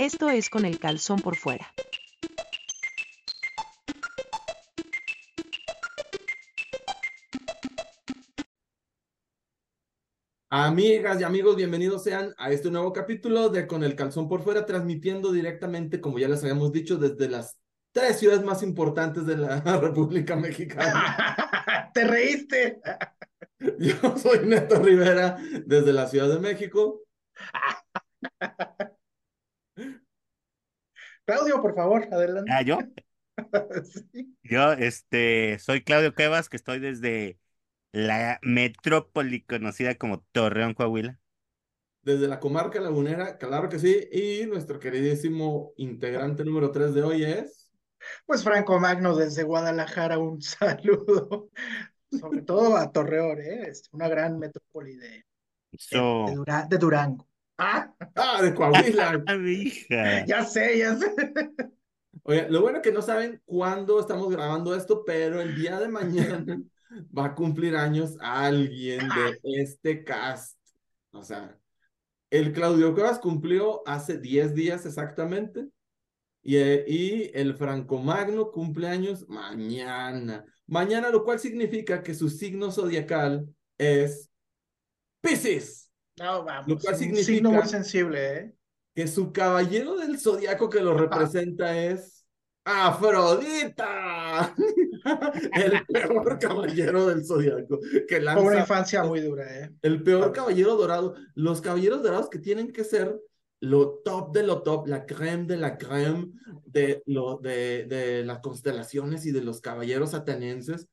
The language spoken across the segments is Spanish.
Esto es con el calzón por fuera. Amigas y amigos, bienvenidos sean a este nuevo capítulo de Con el Calzón por Fuera, transmitiendo directamente, como ya les habíamos dicho, desde las tres ciudades más importantes de la República Mexicana. ¡Te reíste! Yo soy Neto Rivera, desde la Ciudad de México. Claudio, por favor, adelante. Ah, ¿yo? Sí. Yo, este, soy Claudio Cuevas, que estoy desde la metrópoli conocida como Torreón, Coahuila. Desde la comarca lagunera, claro que sí. Y nuestro queridísimo integrante número tres de hoy es. Pues Franco Magno desde Guadalajara, un saludo. Sobre todo a Torreón, ¿eh? Es una gran metrópoli de, de, So, de Dura- de Durango. Ah, ¡Ah, de Coahuila! ah, hija. ya sé, ya sé. Oye, lo bueno que no saben cuándo estamos grabando esto, pero el día de mañana va a cumplir años alguien de este cast. O sea, el Claudio Cuevas cumplió hace 10 días exactamente. Y, eh, y el Franco Magno cumple años mañana. Mañana, lo cual significa que su signo zodiacal es Piscis. No, Lo vamos, cual un significa- signo muy sensible, ¿eh? que su caballero del zodiaco que lo representa es Afrodita, el peor caballero del zodiaco que Fue una lanza infancia muy dura, ¿eh? el peor caballero dorado. Los caballeros dorados que tienen que ser lo top de lo top, la creme de la creme de, lo, de, de las constelaciones y de los caballeros atenienses,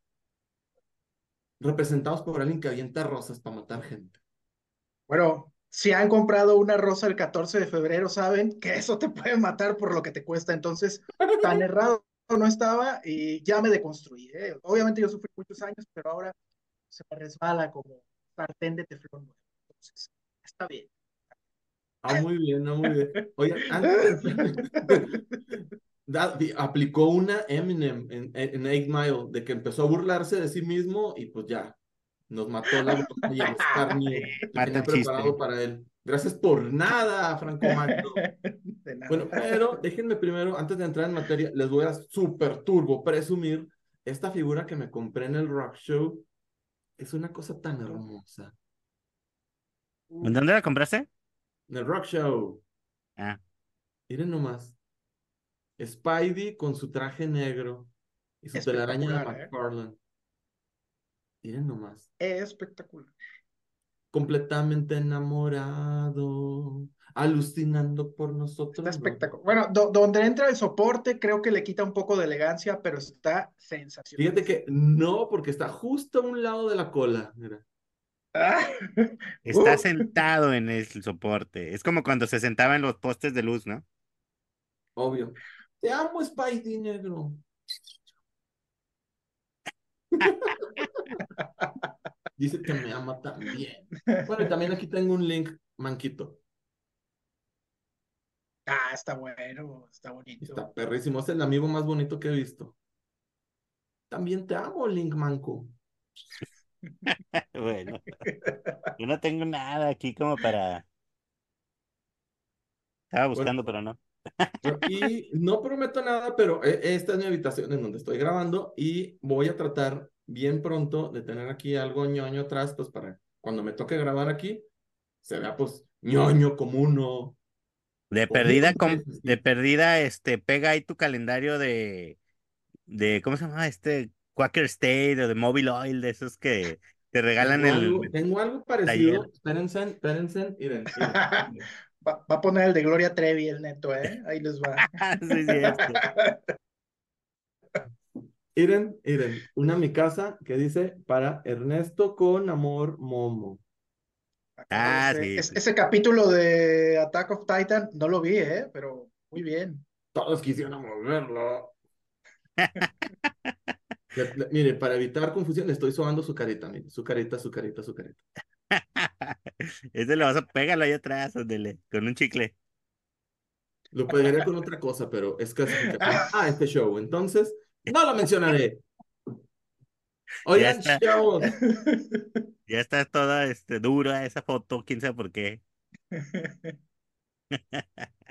representados por alguien que avienta rosas para matar gente. Bueno, si han comprado una rosa el 14 de febrero, saben que eso te puede matar por lo que te cuesta. Entonces, tan errado no estaba y ya me deconstruí. ¿eh? Obviamente yo sufrí muchos años, pero ahora se me resbala como sartén de teflón. nuevo. Entonces, está bien. Ah, muy bien, no, muy bien. Oye, antes, da- di- aplicó una Eminem en, en Eight Mile, de que empezó a burlarse de sí mismo y pues ya, nos mató la y el escarnio que tenía preparado para él. Gracias por nada, Franco Magno. De nada. Bueno, pero déjenme primero, antes de entrar en materia, les voy a super turbo presumir esta figura que me compré en el Rock Show. Es una cosa tan hermosa. ¿En dónde la compraste? En el Rock Show. Ah, Miren nomás. Spidey con su traje negro y su telaraña de ¿eh? McFarlane. Miren nomás. Espectacular. Completamente enamorado, alucinando por nosotros. Está espectacular. Bueno, do- donde entra el soporte, creo que le quita un poco de elegancia, pero está sensacional. Fíjate que no, porque está justo a un lado de la cola. Mira. Ah, está Uh. sentado en el soporte. Es como cuando se sentaba en los postes de luz, ¿no? Obvio. Te amo, Spidey negro. Dice que me ama también. Bueno, y también aquí tengo un link, manquito. Ah, está bueno, está bonito. Está perrísimo. Es el amigo más bonito que he visto. También te amo, Link Manco. Bueno, yo no tengo nada aquí como para. Estaba buscando, pero no. Y no prometo nada, pero e- esta es mi habitación en donde estoy grabando y voy a tratar bien pronto de tener aquí algo ñoño atrás, pues para cuando me toque grabar aquí, se vea pues ñoño como uno. De Pues, perdida, com- sí. de perdida, este, pega ahí tu calendario de, de, ¿cómo se llama? Este, Quaker State o de Mobile Oil, de esos que te regalan Tengo el... algo, tengo algo parecido. taller. Espérense, espérense. Miren, miren. Va, va a poner el de Gloria Trevi, el neto, ¿eh? Ahí les va. Sí, sí, este. Miren, miren, una mi casa que dice para Ernesto con amor Momo. Ah, Ese- sí, es- sí. ese capítulo de Attack of Titan no lo vi, ¿eh? Pero muy bien. Todos quisiéramos verlo. Le- le- mire, para evitar confusión, le estoy sobando su carita, mire, su carita, su carita, su carita. Ese lo vas a pégalo ahí atrás, ándele, con un chicle. Lo pegaría con otra cosa, pero es clasificatorio. Ah, este show. Entonces, no lo mencionaré. Oigan, está. chavos, Ya está toda este, dura esa foto, quién sabe por qué.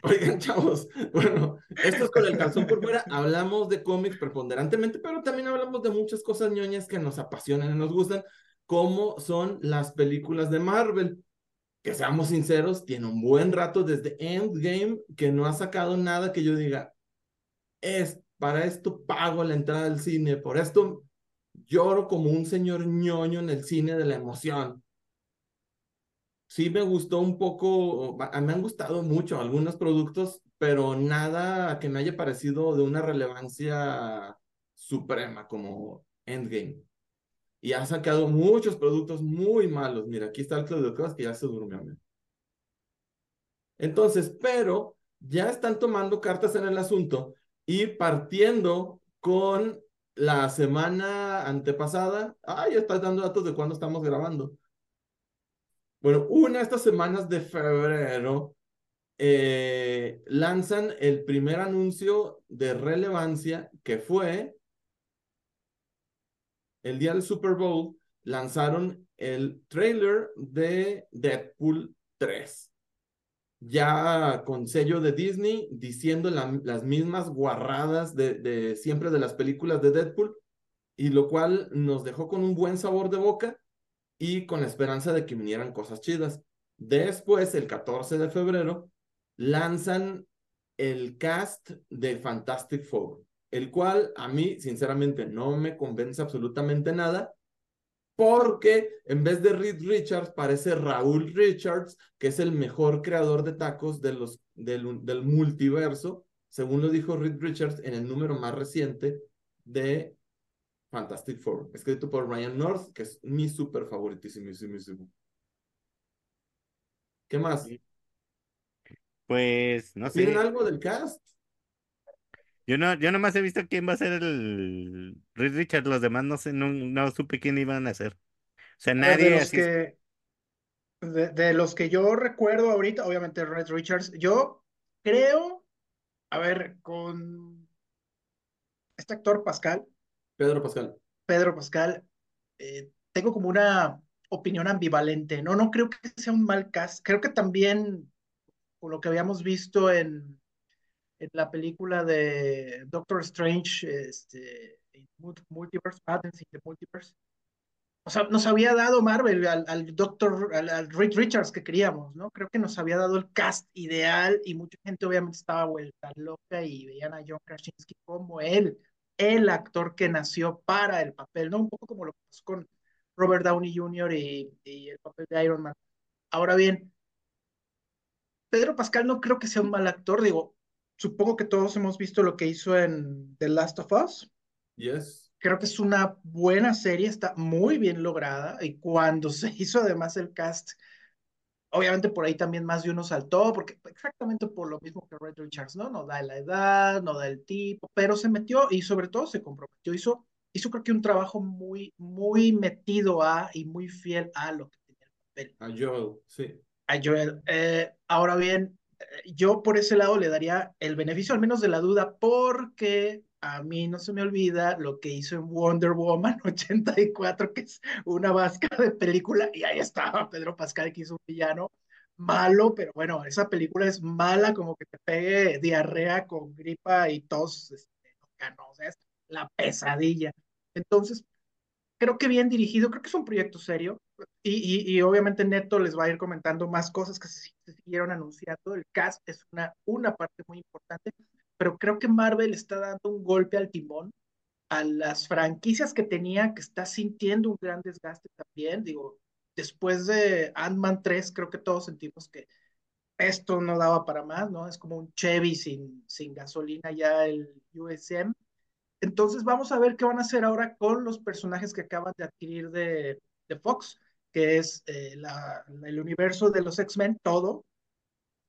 Oigan, chavos, bueno, esto es con el calzón por fuera. Hablamos de cómics preponderantemente, pero también hablamos de muchas cosas ñoñas que nos apasionan y nos gustan, como son las películas de Marvel. Que seamos sinceros, tiene un buen rato desde Endgame que no ha sacado nada que yo diga, es para esto pago la entrada al cine, por esto lloro como un señor ñoño en el cine de la emoción sí me gustó un poco, me han gustado mucho algunos productos, pero nada que me haya parecido de una relevancia suprema como Endgame. Y ha sacado muchos productos muy malos. Mira, aquí está el Claudio Cosas que ya se durmió. Entonces, pero ya están tomando cartas en el asunto y partiendo con la semana antepasada, ah, ya estás dando datos de cuándo estamos grabando. Bueno, una de estas semanas de febrero eh, lanzan el primer anuncio de relevancia que fue el día del Super Bowl, lanzaron el trailer de Deadpool 3. Ya con sello de Disney diciendo las mismas guarradas de, siempre de las películas de Deadpool, y lo cual nos dejó con un buen sabor de boca y con la esperanza de que vinieran cosas chidas. Después, el 14 de febrero, lanzan el cast de Fantastic Four, el cual a mí, sinceramente, no me convence absolutamente nada, porque en vez de Reed Richards parece Raúl Richards, que es el mejor creador de tacos de los, del, del multiverso, según lo dijo Reed Richards en el número más reciente de Fantastic Four, escrito por Ryan North, que es mi súper favoritísimo. ¿Qué más? Pues no sé. ¿Tienen algo del cast? Yo no, yo nomás he visto quién va a ser el Reed Richard, los demás no sé, no, no supe quién iban a ser. O sea, nadie de los que de, los que yo recuerdo ahorita, obviamente Red Richards, yo creo, a ver, con este actor Pascal, Pedro Pascal. Pedro Pascal, eh, tengo como una opinión ambivalente, ¿no? No creo que sea un mal cast. Creo que también, por lo que habíamos visto en, en la película de Doctor Strange, este, Multiverse, Madness in the Multiverse, o sea, nos había dado Marvel al, al Doctor, al, Rick Richards que queríamos, ¿no? Creo que nos había dado el cast ideal y mucha gente obviamente estaba vuelta loca y veían a John Krasinski como él el actor que nació para el papel, ¿no? Un poco como lo que pasó con Robert Downey Jr. y, el papel de Iron Man. Ahora bien, Pedro Pascal no creo que sea un mal actor, digo, supongo que todos hemos visto lo que hizo en The Last of Us. Yes. Creo que es una buena serie, está muy bien lograda y cuando se hizo además el cast obviamente por ahí también más de uno saltó, porque exactamente por lo mismo que Red Richards, ¿no? No da la edad, no da el tipo, pero se metió y sobre todo se comprometió, hizo, hizo creo que un trabajo muy, muy metido a y muy fiel a lo que tenía el papel. A Joel, sí. A Joel. Eh, ahora bien, yo por ese lado le daría el beneficio al menos de la duda, porque a mí no se me olvida lo que hizo en Wonder Woman 84, que es una vasca de película, y ahí estaba Pedro Pascal, que hizo un villano malo, pero bueno, esa película es mala como que te pegue diarrea con gripa y tos, este, no, es la pesadilla. Entonces, creo que bien dirigido, creo que es un proyecto serio, y, y, obviamente Neto les va a ir comentando más cosas que se, se siguieron anunciando, el cast es una, una parte muy importante, pero creo que Marvel está dando un golpe al timón a las franquicias que tenía, que está sintiendo un gran desgaste también. Digo, después de Ant-Man 3, creo que todos sentimos que esto no daba para más, ¿no? Es como un Chevy sin, sin gasolina ya el USM. Entonces vamos a ver qué van a hacer ahora con los personajes que acaban de adquirir de, de Fox, que es eh, el universo de los X-Men, todo,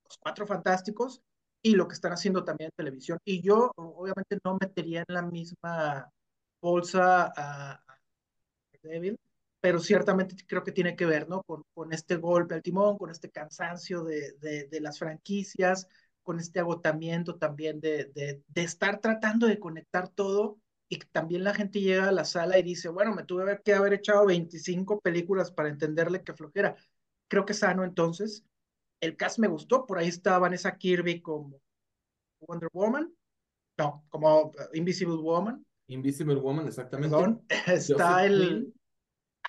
los cuatro fantásticos, y lo que están haciendo también en televisión. Y yo obviamente no metería en la misma bolsa a, Devil, pero ciertamente creo que tiene que ver, ¿no? Con, con este golpe al timón, con este cansancio de, de, de las franquicias, con este agotamiento también de, de, estar tratando de conectar todo y también la gente llega a la sala y dice, bueno, me tuve que haber echado 25 películas para entenderle que flojera. Creo que sano entonces. El cast me gustó, por ahí está Vanessa Kirby como Wonder Woman, no, como uh, Invisible Woman, Invisible Woman, exactamente. perdón, está Joseph el,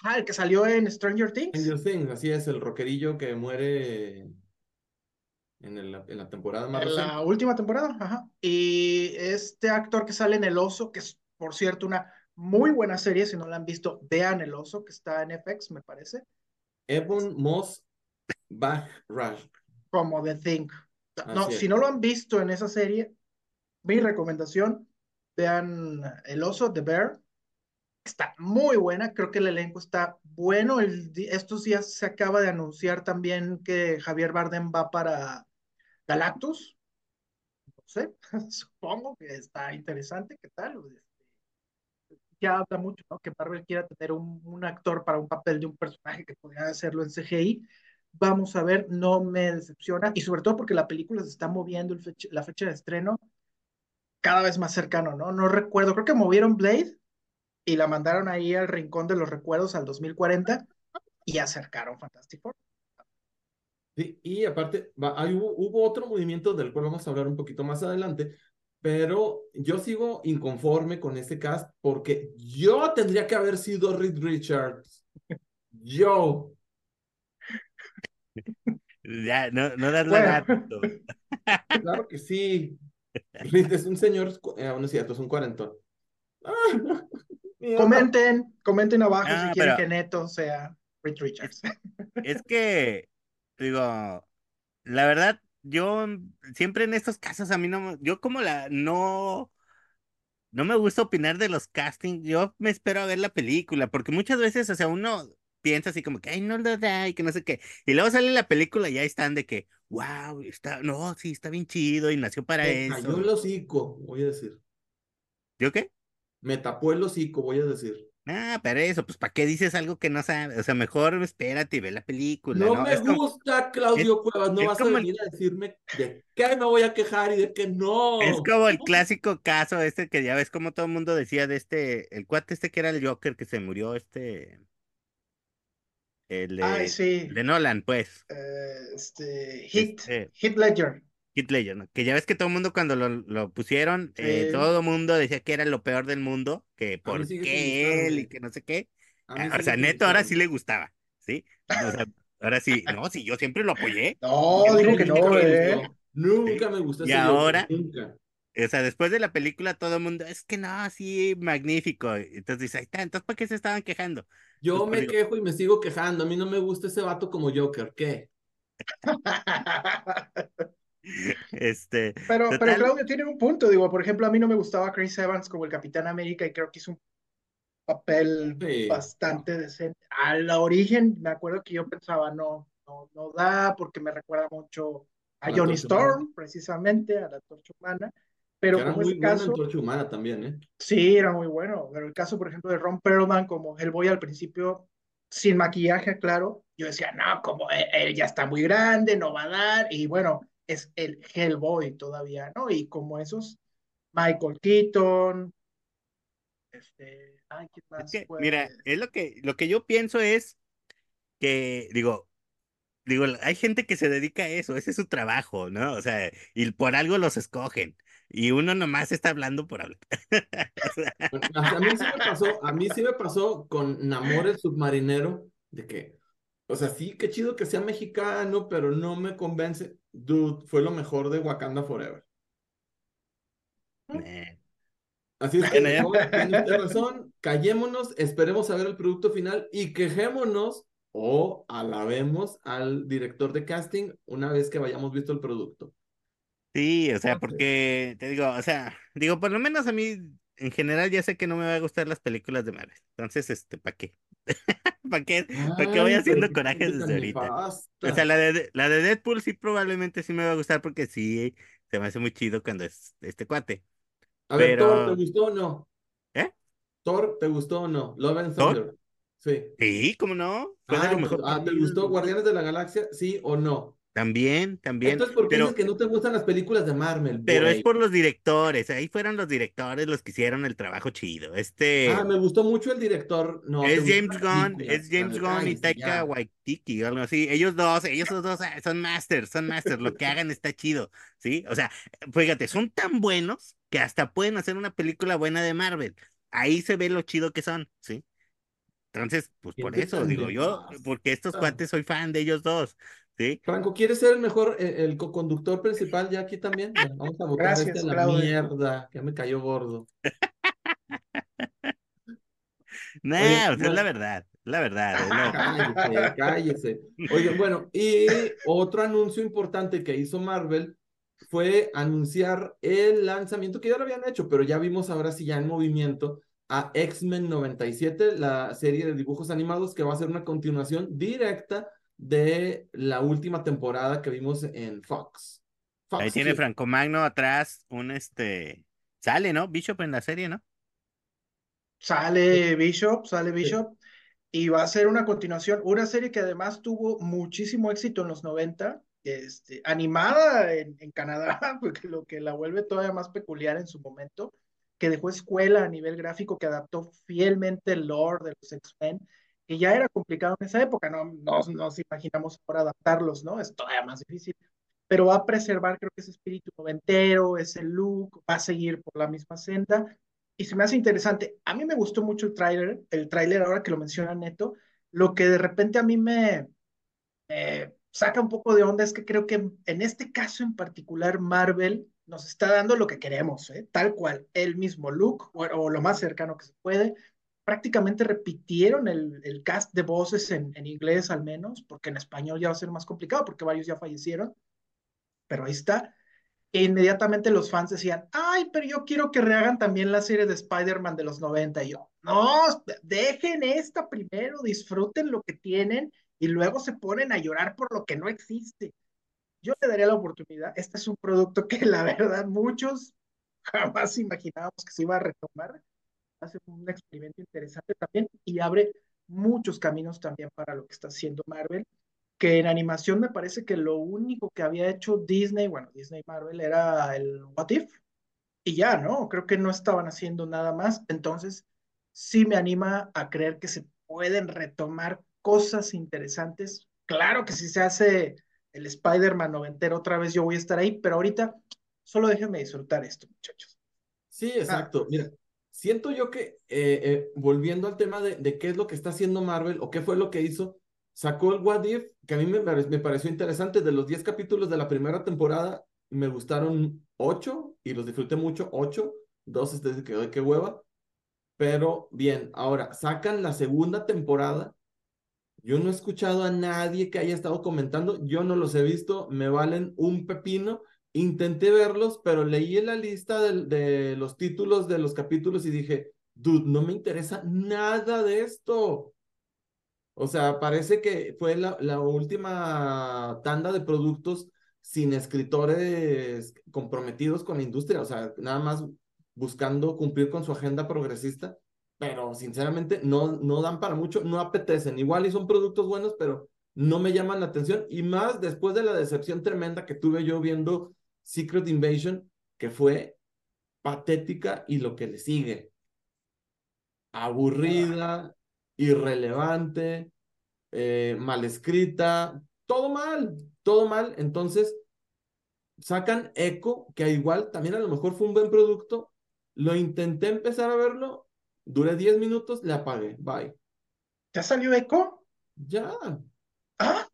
ah, el que salió en Stranger Things, Stranger Things, así es, el rockerillo que muere en, el- en la temporada más en la última temporada, ajá, y este actor que sale en El Oso, que es, por cierto, una muy buena serie, si no la han visto, vean El Oso, que está en FX, me parece, Ebon Moss Bachrach. como The Thing. No, Así es. si no lo han visto en esa serie, mi recomendación, vean El Oso, The Bear. Está muy buena, creo que el elenco está bueno. El estos días se acaba de anunciar también que Javier Bardem va para Galactus. No sé, supongo que está interesante. ¿Qué tal? Ya habla mucho, ¿no? Que Marvel quiera tener un, un actor para un papel de un personaje que podría hacerlo en CGI. Vamos a ver, no me decepciona. Y sobre todo porque la película se está moviendo el fecha- la fecha de estreno cada vez más cercano, ¿no? No recuerdo, creo que movieron Blade y la mandaron ahí al rincón de los recuerdos al 2040 y acercaron Fantastic Four. Sí, y aparte, va- hay- hubo, hubo otro movimiento del cual vamos a hablar un poquito más adelante, pero yo sigo inconforme con este cast porque yo tendría que haber sido Reed Richards. Yo. Ya, no, no das la Bueno. Claro que sí. Reed es un señor, eh, aún es cierto, es un cuarentón. Ah. Comenten, comenten abajo Ah, si quieren pero- que Neto sea Reed Richards. Es que, digo, la verdad, yo siempre en estos casos a mí no, me- yo como la, no, no me gusta opinar de los castings, yo me espero a ver la película, porque muchas veces, o sea, uno piensa así como que, ay, no lo da, y que no sé qué, y luego sale la película y ya están de que, wow, está, no, sí, está bien chido y nació para Me cayó eso. el hocico, voy a decir. ¿Yo qué? Me tapó el hocico, voy a decir. Ah, pero eso, pues, ¿para qué dices algo que no sabes? O sea, mejor espérate y ve la película, No ¿no? me Es como- gusta, Claudio Cuevas. No vas a como venir a decirme de qué me voy a quejar y de qué no. Es como el clásico caso este que ya ves como todo el mundo decía de este, el cuate este que era el Joker que se murió, este, el de, Ay, sí. de Nolan, pues, Eh, este, Hit, Este- Hit Ledger. Heath Ledger, ¿no? Que ya ves que todo el mundo cuando lo, lo pusieron, eh, todo el mundo decía que era lo peor del mundo, que por qué él y que no sé qué. Ah, sí o sea, neto, ahora sí le gustaba, ¿sí? O sea, ahora sí, no, sí, yo siempre lo apoyé. No, digo que no, eh. gustó. Nunca me gustó Y ahora- Nunca. O sea, después de la película todo el mundo, es que no, sí, magnífico. Entonces dice, ahí está, entonces ¿para qué se estaban quejando? Yo Pues, me digo- quejo y me sigo quejando. A mí no me gusta ese vato como Joker. ¿Qué? Este, Pero, pero Total. Claudio tiene un punto, digo, por ejemplo, a mí no me gustaba Chris Evans como el Capitán América y creo que hizo un papel Sí. bastante decente. Al origen, me acuerdo que yo pensaba, no, no, no da, porque me recuerda mucho a A la Johnny Antorcha Humana. Storm, precisamente, a la Torcha Humana, pero era como es muy caso, antorcha humana también, ¿eh? sí, era muy bueno, pero el caso, por ejemplo, de Ron Perlman como Hellboy al principio, sin maquillaje, claro, yo decía, no, como él, él ya está muy grande, no va a dar, y bueno, es el Hellboy todavía, ¿no? Y como esos, Michael Keaton, este, ay, ¿quién es más que, fue? mira, es lo que, lo que yo pienso es que, digo, digo, hay gente que se dedica a eso, ese es su trabajo, ¿no? O sea, y por algo los escogen. Y uno nomás está hablando por hablar. A mí sí me pasó, a mí sí me pasó con Namor el submarinero, de que, o sea, sí, qué chido que sea mexicano, pero no me convence. Dude, fue lo mejor de Wakanda Forever. Así es que, no, razón, callémonos, esperemos a ver el producto final y quejémonos o alabemos al director de casting una vez que hayamos visto el producto. Sí, o sea, porque te digo, o sea, digo, por lo menos a mí, en general, ya sé que no me va a gustar las películas de Marvel. Entonces, este, ¿para qué? ¿Para qué? ¿Para qué voy haciendo pero qué coraje gente desde ahorita? O sea, la de, la de Deadpool sí probablemente sí me va a gustar porque sí, se me hace muy chido cuando es este cuate. A ver, pero- Thor, ¿te gustó o no? ¿Eh? Thor, ¿te gustó o no? Love and ¿Thor? Thunder. Sí. Sí, ¿cómo no? Ah, ah, ¿te gustó Guardianes de la Galaxia? ¿Sí o no? También, también. Esto es porque pero, dices que no te gustan las películas de Marvel, pero es por los directores. Ahí fueron los directores los que hicieron el trabajo chido. Este Ah, me gustó mucho el director. No, es James Gunn, es James Gunn y Taika. Waititi, o algo así. Ellos dos, ellos los dos ah, son masters, son masters. Lo que hagan está chido, ¿sí? O sea, fíjate, son tan buenos que hasta pueden hacer una película buena de Marvel. Ahí se ve lo chido que son, ¿sí? Entonces, pues ¿Quién por eso digo yo, porque estos cuates soy fan de ellos dos, ¿sí? Franco, ¿quieres ser el mejor, eh, el co-conductor principal ya aquí también? Vamos a botar Gracias, este a la Claudio. mierda, que ya me cayó gordo. No, Oye, es la verdad, la verdad. la- Cállese, cállese. Oye, bueno, y otro anuncio importante que hizo Marvel fue anunciar el lanzamiento que ya lo habían hecho, pero ya vimos ahora sí ya en movimiento a X-Men 97, la serie de dibujos animados que va a ser una continuación directa de la última temporada que vimos en Fox. Fox Ahí tiene Kids. Franco Magno atrás, un este, sale, ¿no? Bishop en la serie, ¿no? Sale Bishop, sale Bishop, y va a ser una continuación, una serie que además tuvo muchísimo éxito en los 90, este, animada en, en Canadá, porque lo que la vuelve todavía más peculiar en su momento, que dejó escuela a nivel gráfico, que adaptó fielmente el lore de los X-Men, que ya era complicado en esa época, no nos, nos imaginamos ahora adaptarlos, ¿no? Es todavía más difícil, pero va a preservar creo que ese espíritu noventero, ese look, va a seguir por la misma senda, y se me hace interesante. A mí me gustó mucho el tráiler, el tráiler ahora que lo menciona Neto, lo que de repente a mí me, saca un poco de onda es que creo que en este caso en particular Marvel nos está dando lo que queremos, ¿eh? tal cual, el mismo look o, o, lo más cercano que se puede. Prácticamente repitieron el, el cast de voces en, en, inglés al menos, porque en español ya va a ser más complicado porque varios ya fallecieron, pero ahí está. E inmediatamente los fans decían, ay, pero yo quiero que rehagan también la serie de Spider-Man de los 90. Y yo, no, dejen esta primero, disfruten lo que tienen y luego se ponen a llorar por lo que no existe. Yo le daría la oportunidad. Este es un producto que la verdad muchos jamás imaginábamos que se iba a retomar. Hace un experimento interesante también y abre muchos caminos también para lo que está haciendo Marvel que en animación me parece que lo único que había hecho Disney, bueno, Disney Marvel era el What If, y ya, ¿no? Creo que no estaban haciendo nada más, entonces sí me anima a creer que se pueden retomar cosas interesantes. Claro que si se hace el Spider-Man noventero otra vez yo voy a estar ahí, pero ahorita solo déjenme disfrutar esto, muchachos. Sí, exacto. Ah. Mira, siento yo que, eh, eh, volviendo al tema de, qué es lo que está haciendo Marvel o qué fue lo que hizo, sacó el What If, que a mí me, me pareció interesante. De los 10 capítulos de la primera temporada, me gustaron 8 y los disfruté mucho. 8, 2 este que qué hueva. Pero bien, ahora sacan la segunda temporada. Yo no he escuchado a nadie que haya estado comentando. Yo no los he visto. Me valen un pepino. Intenté verlos, pero leí en la lista de, los títulos de los capítulos y dije, dude, no me interesa nada de esto. O sea, parece que fue la, la, última tanda de productos sin escritores comprometidos con la industria, o sea, nada más buscando cumplir con su agenda progresista, pero sinceramente no, no dan para mucho, no apetecen. Igual y son productos buenos, pero no me llaman la atención. Y más después de la decepción tremenda que tuve yo viendo Secret Invasion, que fue patética y lo que le sigue. Aburrida, irrelevante, eh, mal escrita, todo mal, todo mal. Entonces, sacan Echo, que igual también a lo mejor fue un buen producto. Lo intenté empezar a verlo, duré 10 minutos, le apagué, bye. ¿Ya salió Echo? Ya. Ah.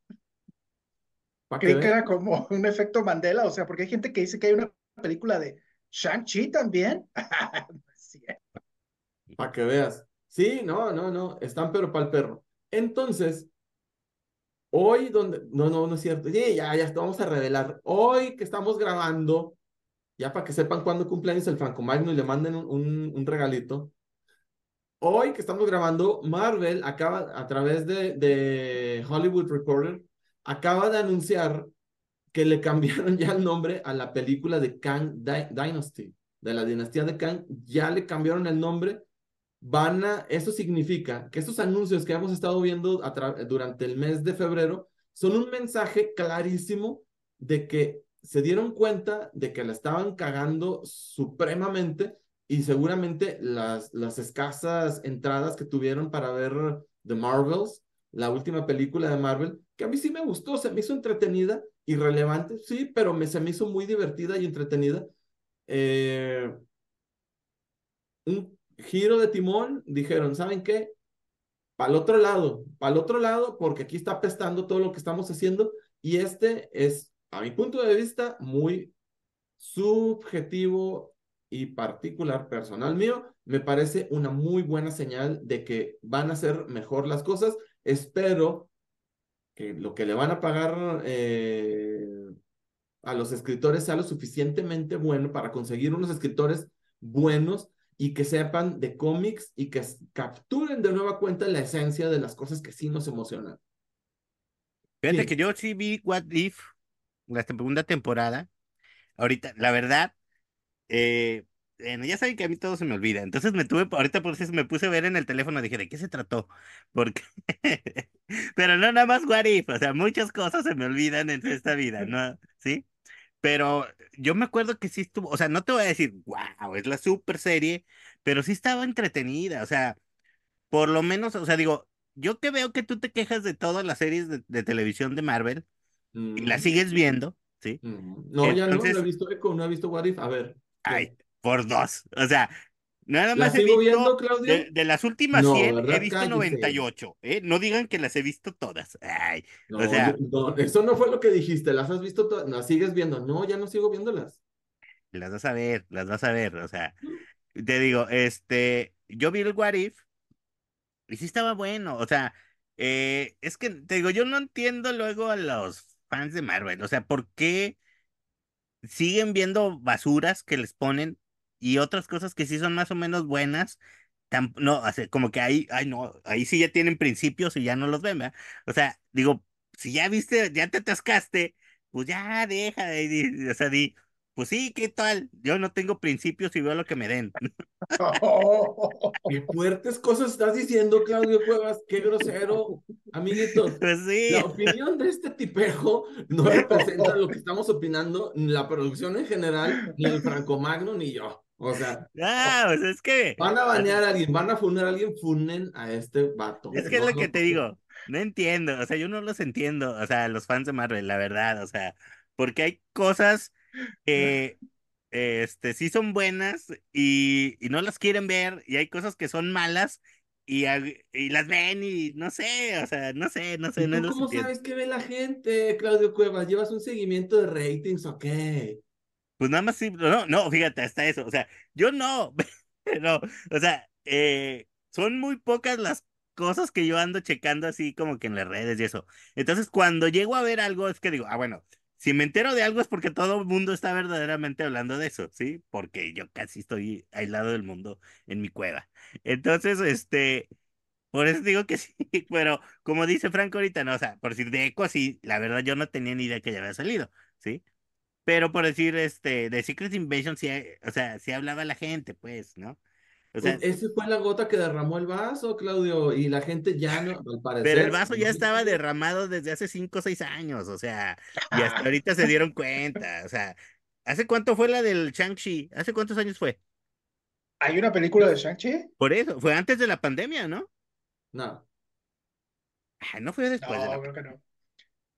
Creí que, era como un efecto Mandela, o sea, porque hay gente que dice que hay una película de Shang-Chi también. Para que veas. Sí, no, no, no, están pero para el perro. Entonces, hoy donde, no, no, no es cierto, sí, ya, ya vamos a revelar. Hoy que estamos grabando, ya para que sepan cuándo cumpleaños el Franco Magno y le manden un, un, un, regalito. Hoy que estamos grabando, Marvel acaba, a través de, de Hollywood Reporter, acaba de anunciar que le cambiaron ya el nombre a la película de Kang Dynasty, de la dinastía de Kang, ya le cambiaron el nombre. Van a, eso significa que estos anuncios que hemos estado viendo durante el mes de febrero son un mensaje clarísimo de que se dieron cuenta de que la estaban cagando supremamente y seguramente las, las escasas entradas que tuvieron para ver The Marvels, la última película de Marvel, que a mí sí me gustó, se me hizo entretenida y relevante, sí, pero me, se me hizo muy divertida y entretenida. Eh, un giro de timón, dijeron, ¿saben qué? Para el otro lado, para el otro lado, porque aquí está apestando todo lo que estamos haciendo y este es, a mi punto de vista, muy subjetivo y particular personal mío, me parece una muy buena señal de que van a hacer mejor las cosas. Espero que lo que le van a pagar eh, a los escritores sea lo suficientemente bueno para conseguir unos escritores buenos y que sepan de cómics y que capturen de nueva cuenta la esencia de las cosas que sí nos emocionan. Fíjate que yo sí vi What If, la segunda temporada. Ahorita, la verdad, eh, bueno, ya saben que a mí todo se me olvida. Entonces me tuve, ahorita por eso me puse a ver en el teléfono, dije, ¿de qué se trató? Porque, pero no nada más What If, o sea, muchas cosas se me olvidan en esta vida, ¿no? ¿Sí? Pero yo me acuerdo que sí estuvo, o sea, no te voy a decir, wow, es la super serie, pero sí estaba entretenida, o sea, por lo menos, o sea, digo, yo que veo que tú te quejas de todas las series de, televisión de Marvel y las sigues viendo, ¿sí? No, ya no, no he visto Echo, no he visto What If, a ver. Ay, por dos. O sea, nada más he visto viendo, Claudio? De, las últimas 100 he visto 98. ¿eh? No digan que las he visto todas. Ay, o sea, eso no fue lo que dijiste. Las has visto todas. Las sigues viendo. No, ya no sigo viéndolas. Las vas a ver, las vas a ver. O sea, te digo, este, yo vi el What If y sí estaba bueno. O sea, eh, es que te digo, yo no entiendo luego a los fans de Marvel. O sea, ¿por qué siguen viendo basuras que les ponen y otras cosas que sí son más o menos buenas, no, como que ahí, ay no, ahí sí ya tienen principios y ya no los ven, ¿verdad? O sea, digo, si ya viste, ya te atascaste, pues ya deja de, o sea, di, pues sí, ¿qué tal? Yo no tengo principios y veo lo que me den. Qué fuertes cosas estás diciendo, Claudio Cuevas, qué grosero, amiguitos. Pues sí. La opinión de este tipejo no representa lo que estamos opinando, ni la producción en general, ni el Franco Magno, ni yo. O sea, ah, pues es que van a banear a alguien, van a funar a alguien, funen a este vato. Es que es lo que te digo, no entiendo, o sea, yo no los entiendo, o sea, los fans de Marvel, la verdad, o sea, porque hay cosas que este, sí son buenas y, y, no las quieren ver, y hay cosas que son malas y, y las ven y no sé, o sea, no sé, no sé. No ¿Cómo sabes qué ve la gente, Claudio Cuevas? ¿Llevas un seguimiento de ratings o qué? Pues nada más sí, no, no, fíjate, hasta eso, o sea, yo no, no, o sea, eh, son muy pocas las cosas que yo ando checando así como que en las redes y eso. Entonces, cuando llego a ver algo, es que digo, ah, bueno, si me entero de algo es porque todo el mundo está verdaderamente hablando de eso, ¿sí? Porque yo casi estoy aislado del mundo en mi cueva. Entonces, este, por eso digo que sí, pero como dice Franco ahorita, no, o sea, por decir de Eco, sí, la verdad yo no tenía ni idea que ya había salido, ¿sí? Pero por decir, este, de Secret Invasion, sí, o sea, sí hablaba la gente, pues, ¿no? O sea, pues, ese fue la gota que derramó el vaso, Claudio, y la gente ya no, al parecer. Pero el vaso ya estaba derramado desde hace cinco o seis años, o sea, y hasta ahorita se dieron cuenta, o sea, ¿hace cuánto fue la del Shang-Chi? ¿Hace cuántos años fue? ¿Hay una película de Shang-Chi? Por eso, fue antes de la pandemia, ¿no? No. no fue después no, de la creo que no.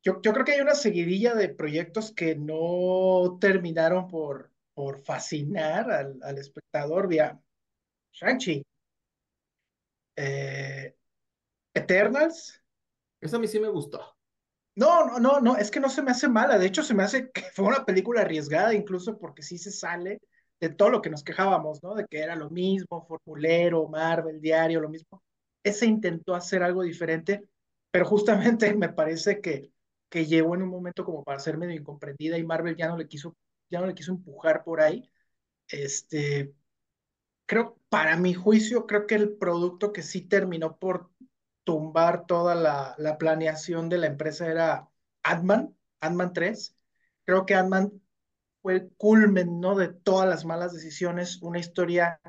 Yo, yo creo que hay una seguidilla de proyectos que no terminaron por, por fascinar al, al espectador. Vía, Shang-Chi. Eh, Eternals. Esa a mí sí me gustó. No, no, no, no, es que no se me hace mala. De hecho, se me hace que fue una película arriesgada, incluso porque sí se sale de todo lo que nos quejábamos, ¿no? De que era lo mismo, formulero, Marvel, diario, lo mismo. Ese intentó hacer algo diferente, pero justamente me parece que, que llegó en un momento como para ser medio incomprendida y Marvel ya no le quiso, ya no le quiso empujar por ahí. Este, creo, para mi juicio, creo que el producto que sí terminó por tumbar toda la, la planeación de la empresa era Ant-Man, Ant-Man 3. Creo que Ant-Man fue el culmen, ¿no? De todas las malas decisiones, una historia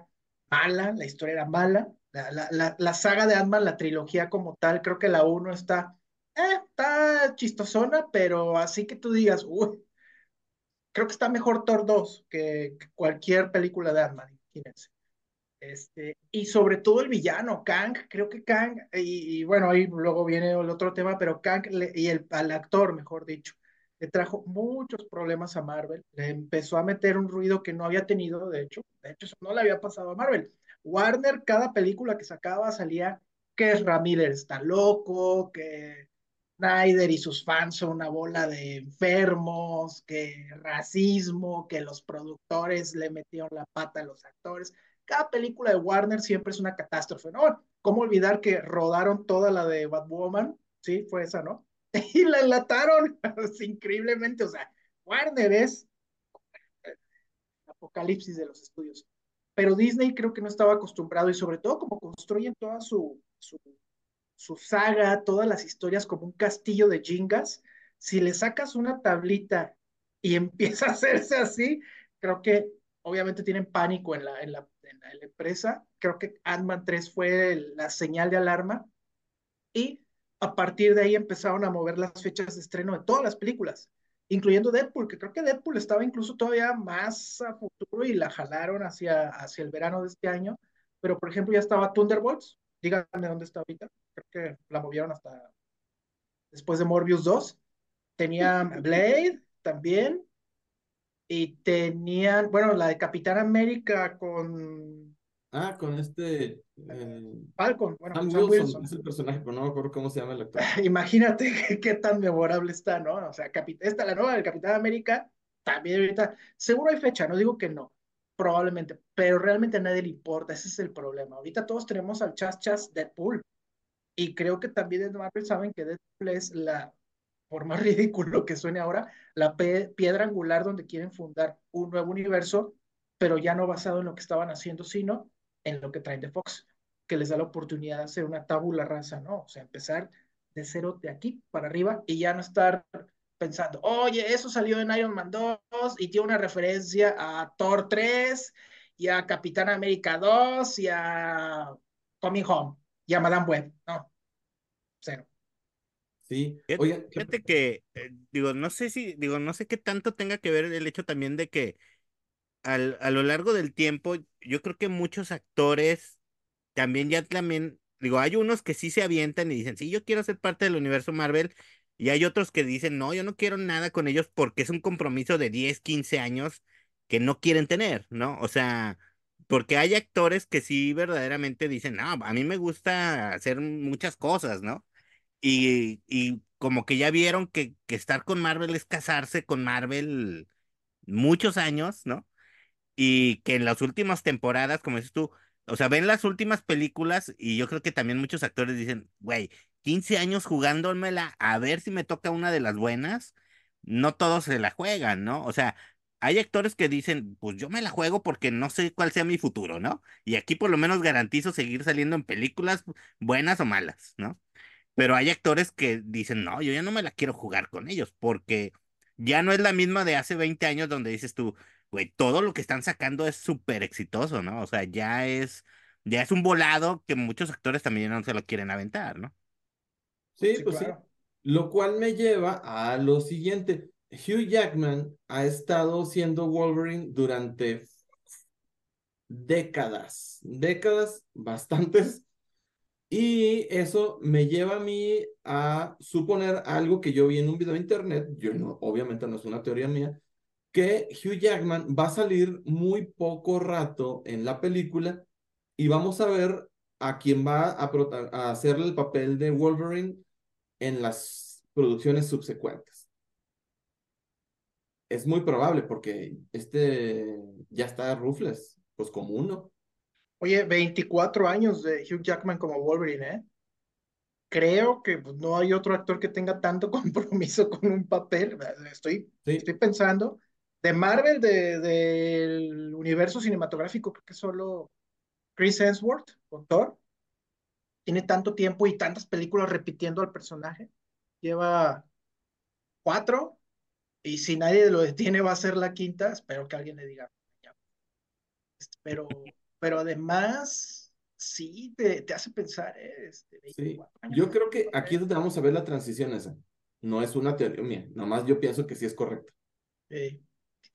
mala, la historia era mala. La, la, la, saga de Ant-Man, la trilogía como tal, creo que la 1 está eh, está chistosona, pero así que tú digas, creo que está mejor Thor 2 que, cualquier película de Ant-Man, imagínense. Este, y sobre todo el villano, Kang, creo que Kang, y, bueno, ahí luego viene el otro tema, pero Kang y el, al actor, mejor dicho, le trajo muchos problemas a Marvel, le empezó a meter un ruido que no había tenido, de hecho, de hecho, eso no le había pasado a Marvel. Warner, cada película que sacaba salía que Ramírez está loco, que Snyder y sus fans son una bola de enfermos, que racismo, que los productores le metieron la pata a los actores. Cada película de Warner siempre es una catástrofe, ¿no? ¿Cómo olvidar que rodaron toda la de Batwoman? Sí, fue esa, ¿no? Y la enlataron increíblemente, o sea, Warner es el apocalipsis de los estudios. Pero Disney creo que no estaba acostumbrado y sobre todo como construyen toda su, su su saga, todas las historias como un castillo de jingas, si le sacas una tablita y empieza a hacerse así, creo que obviamente tienen pánico en la, en la, en la, empresa. Creo que Ant-Man 3 fue la señal de alarma y a partir de ahí empezaron a mover las fechas de estreno de todas las películas, incluyendo Deadpool, que creo que Deadpool estaba incluso todavía más a futuro y la jalaron hacia, hacia el verano de este año. Pero, por ejemplo, ya estaba Thunderbolts, díganme dónde está ahorita. Creo que la movieron hasta después de Morbius 2. Tenían Blade también. Y tenían, bueno, la de Capitán América con. Ah, con este. Eh, Falcon. Bueno, Sam Sam Wilson, Wilson. es el personaje, pero no me acuerdo cómo se llama el actor. Imagínate qué, qué tan memorable está, ¿no? O sea, capi- esta, la nueva del Capitán América, también ahorita. Seguro hay fecha, no digo que no. Probablemente, pero realmente a nadie le importa, ese es el problema. Ahorita todos tenemos al chas chas Deadpool, y creo que también en Marvel saben que Deadpool es la, por más ridículo que suene ahora, la piedra angular donde quieren fundar un nuevo universo, pero ya no basado en lo que estaban haciendo, sino en lo que traen de Fox, que les da la oportunidad de hacer una tabula rasa, ¿no? O sea, empezar de cero de aquí para arriba y ya no estar pensando, oye, eso salió en Iron Man 2 y tiene una referencia a Thor 3 y a Capitán América 2 y a Coming Home y a Madame Web. No, cero. Sí. ¿qué- fíjate que, eh, digo, no sé si, digo, no sé qué tanto tenga que ver el hecho también de que al, a lo largo del tiempo, yo creo que muchos actores también ya también, digo, hay unos que sí se avientan y dicen, sí, yo quiero ser parte del universo Marvel, y hay otros que dicen, no, yo no quiero nada con ellos porque es un compromiso de 10, 15 años que no quieren tener, ¿no? O sea, porque hay actores que sí verdaderamente dicen, no, a mí me gusta hacer muchas cosas, ¿no? Y, y como que ya vieron que, que estar con Marvel es casarse con Marvel muchos años, ¿no? Y que en las últimas temporadas, como dices tú, o sea, ven las últimas películas y yo creo que también muchos actores dicen, güey, 15 años jugándomela a ver si me toca una de las buenas, no todos se la juegan, ¿no? O sea, hay actores que dicen, pues yo me la juego porque no sé cuál sea mi futuro, ¿no? Y aquí por lo menos garantizo seguir saliendo en películas buenas o malas, ¿no? Pero hay actores que dicen, no, yo ya no me la quiero jugar con ellos, porque ya no es la misma de hace 20 años donde dices tú, güey, todo lo que están sacando es súper exitoso, ¿no? O sea, ya es, ya es un volado que muchos actores también no se lo quieren aventar, ¿no? Sí, Sí, pues sí. Lo cual me lleva a lo siguiente. Hugh Jackman ha estado siendo Wolverine durante décadas, décadas bastantes, y eso me lleva a mí a suponer algo que yo vi en un video de internet, yo no, obviamente no es una teoría mía, que Hugh Jackman va a salir muy poco rato en la película y vamos a ver a quién va a hacerle el papel de Wolverine en las producciones subsecuentes. Es muy probable porque este ya está Ruthless, pues como uno. Oye, 24 años de Hugh Jackman como Wolverine, ¿eh? Creo que pues, no hay otro actor que tenga tanto compromiso con un papel. Estoy, Sí, estoy pensando. De Marvel, de, del universo cinematográfico, creo que solo Chris Hemsworth con Thor. Tiene tanto tiempo y tantas películas repitiendo al personaje. Lleva cuatro y si nadie lo detiene va a ser la quinta. Espero que alguien le diga. Este, Pero, pero además, sí te, te hace pensar, ¿eh? Este, Sí, 24 años. yo creo que aquí es donde vamos a ver la transición esa. No es una teoría mía, nomás yo pienso que sí es correcto. Sí.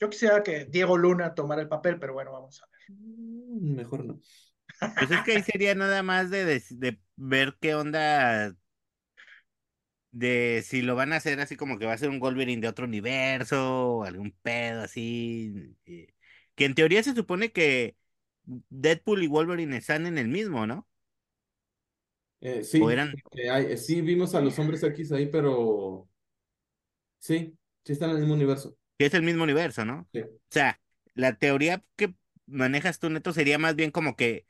Yo quisiera que Diego Luna tomara el papel, pero bueno, vamos a ver. Mm, Mejor no. Pues es que ahí sería nada más de, de, de ver qué onda de si lo van a hacer así como que va a ser un Wolverine de otro universo o algún pedo así. eh, Que en teoría se supone que Deadpool y Wolverine están en el mismo, ¿no? Eh, sí, eran- hay- eh, sí vimos a los hombres X ahí, pero sí, sí están en el mismo universo. Que es el mismo universo, ¿no? Sí. O sea, la teoría que manejas tú, Neto, sería más bien como que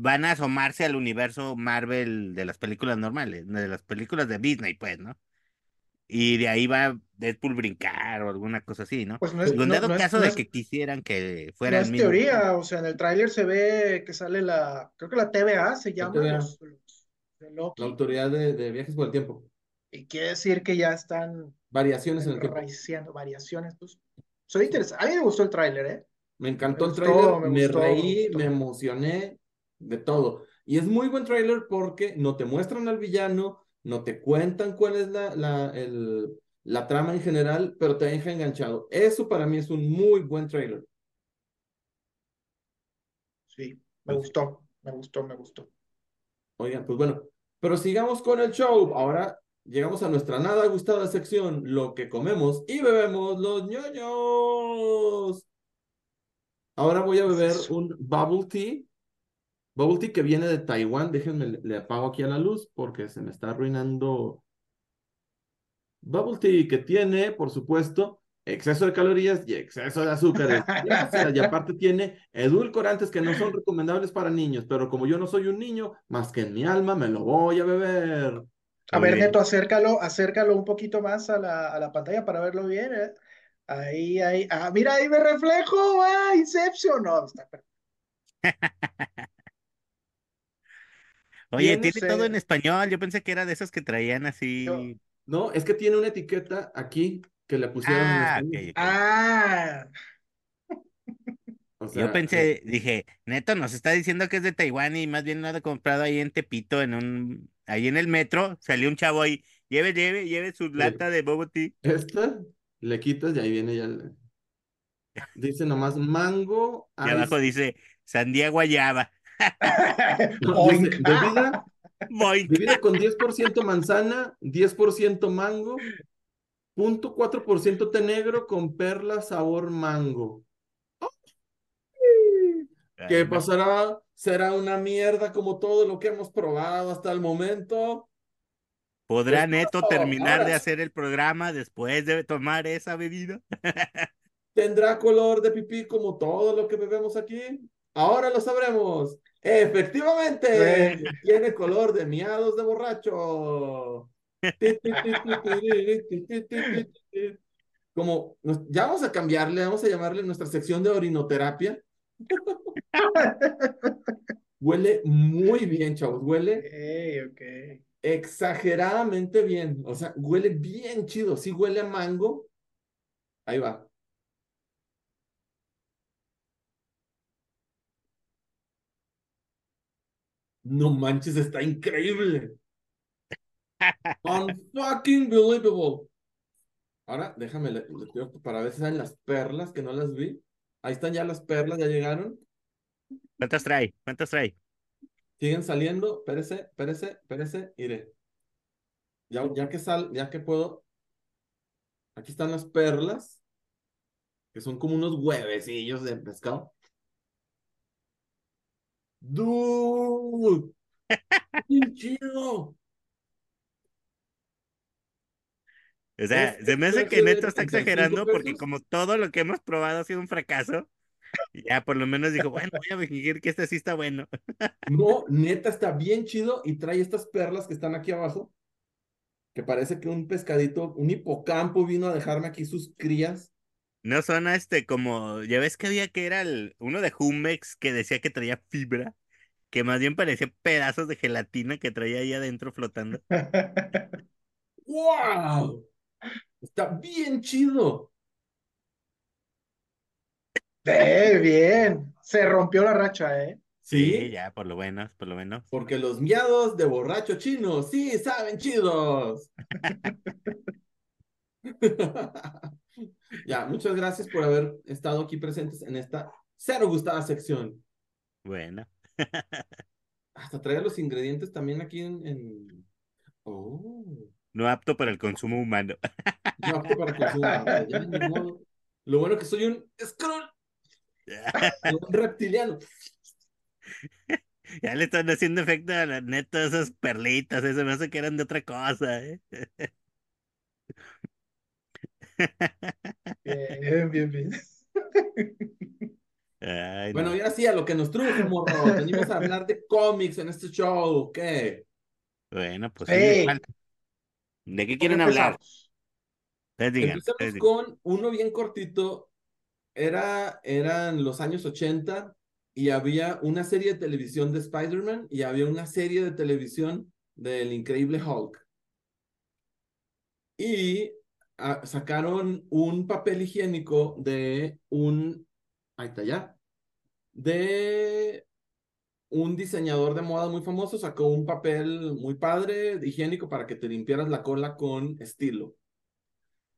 van a asomarse al universo Marvel de las películas normales, de las películas de Disney, pues, ¿no? Y de ahí va Deadpool brincar o alguna cosa así, ¿no? Pues no es, en no- dado no es- caso no de es- que quisieran que no fuera es el mismo. teoría, o sea, en el tráiler se ve que sale la, creo que la TVA se llama, TVA. los, los La autoridad de, de viajes por el tiempo. y quiere decir que ya están Variaciones en el tiempo. raiciando variaciones. Pues, soy interesante. A mí me gustó el tráiler, ¿eh? Me encantó Me el tráiler, me me reí, me emocioné, de todo. Y es muy buen tráiler porque no te muestran al villano, no te cuentan cuál es la, la, el- la trama en general, pero te deja enganchado. Eso para mí es un muy buen tráiler. Sí, me gustó, me gustó, me gustó. Oigan, pues bueno, pero sigamos con el show. Ahora llegamos a nuestra nada gustada sección, lo que comemos y bebemos los ñoños. Ahora voy a beber un bubble tea. Bubble tea que viene de Taiwán. Déjenme, le- le apago aquí a la luz porque se me está arruinando. Bubble tea que tiene, por supuesto, exceso de calorías y exceso de azúcares. Gracias. Y aparte tiene edulcorantes que no son recomendables para niños, pero como yo no soy un niño, más que en mi alma, me lo voy a beber. A ver. Neto, acércalo, acércalo un poquito más a la, a la pantalla para verlo bien, ¿eh? Ahí, ahí. Ah, mira, ahí me reflejo, ah, Inception. No, está perfecto. Oye, Tiene tiene todo en español. Yo pensé que era de esos que traían así. No, es que tiene una etiqueta aquí que le pusieron en Ah, español. ok. Ah, O sea, Yo pensé, dije, Neto nos está diciendo que es de Taiwán y más bien lo ha comprado ahí en Tepito, en un, ahí en el metro, salió un chavo ahí, lleve, lleve, lleve su lata de bubble tea. Esta le quitas y ahí viene ya. el- Dice nomás mango. Y abajo ice- dice, sandía guayaba. bebida, bebida con 10% manzana, 10% mango, 0.4% té negro con perla sabor mango. ¿Qué pasará? ¿Será una mierda como todo lo que hemos probado hasta el momento? ¿Podrá Pues, Neto no, terminar de hacer el programa después de tomar esa bebida? ¿Tendrá color de pipí como todo lo que bebemos aquí? Ahora lo sabremos. Efectivamente, tiene color de miados de borracho. Como nos- ya vamos a cambiarle, vamos a llamarle nuestra sección de orinoterapia. Huele muy bien, chavos. Huele exageradamente bien. O sea, huele bien chido. Sí huele a mango. Ahí va. No manches, está increíble. Unfucking believable. Ahora, déjame, le- le tiro para ver si salen las perlas que no las vi. Ahí están ya las perlas, ya llegaron. ¿Cuántas trae? ¿Cuántas trae? Siguen saliendo. Espérese, espérese, espérese. Iré. Ya, ya que sal, ya que puedo. Aquí están las perlas. Que son como unos huevecillos de pescado. ¡Dude! ¡Qué chido! O sea, Este se me hace que Neto está 35 exagerando porque como todo lo que hemos probado ha sido un fracaso, ya por lo menos dijo, bueno, voy a fingir que este sí está bueno. No, neta, está bien chido y trae estas perlas que están aquí abajo. Que parece que un pescadito, un hipocampo vino a dejarme aquí sus crías. No son este como, ya ves que había que era el, uno de Jumex que decía que traía fibra, que más bien parecía pedazos de gelatina que traía ahí adentro flotando. ¡Wow! Está bien chido. Eh, bien. Se rompió la racha, ¿eh? Sí, Sí, ya, por lo menos, por lo menos. porque los miados de borracho chino sí saben chidos. Ya, muchas gracias por haber estado aquí presentes en esta cero gustada sección. Bueno, Hasta traía los ingredientes también aquí en... en- Oh, no apto para el consumo humano. no apto para consumo. Ya, ni modo. Lo bueno que soy un scroll, un reptiliano. Ya le están haciendo efecto a la neta esas perlitas, eso me hace que eran de otra cosa, ¿eh? Bien, bien, bien. Ay, Bueno, no. y ahora sí, a lo que nos trujo, morro. Venimos a hablar de cómics en este show. ¿Qué? Bueno, pues falta. ¿De qué quieren hablar? Ustedes digan, Empezamos con uno bien cortito. Era, eran los años 80 y había una serie de televisión de Spider-Man y había una serie de televisión del Increíble Hulk. Y ah, sacaron un papel higiénico de un, ahí está ya, de un diseñador de moda muy famoso, sacó un papel muy padre, higiénico, para que te limpiaras la cola con estilo.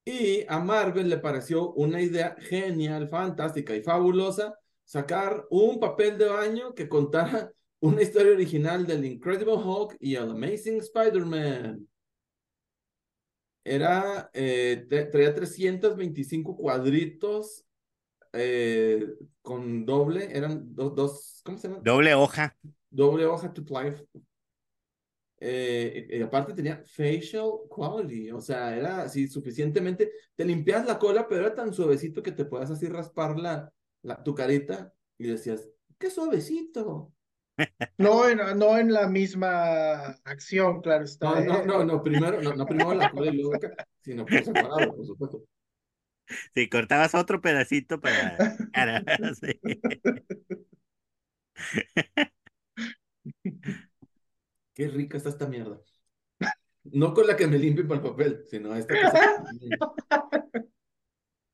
Y a Marvel le pareció una idea genial, fantástica y fabulosa sacar un papel de baño que contara una historia original del Incredible Hulk y el Amazing Spider-Man. Era, eh, traía 325 cuadritos eh, con doble, eran do- dos, ¿cómo se llama? Doble hoja. doble hoja to ply. Eh, y, aparte tenía facial quality, o sea, era así suficientemente. Te limpias la cola, pero era tan suavecito que te puedas así raspar la, la, tu carita y decías, ¡qué suavecito! No en, no en la misma acción, claro está. No, no, no, no, primero, no, no primero la cola y luego acá, sino por separado, por supuesto. Sí, cortabas otro pedacito para sí. Qué rica está esta mierda. No con la que me limpio para el papel, sino esta que se...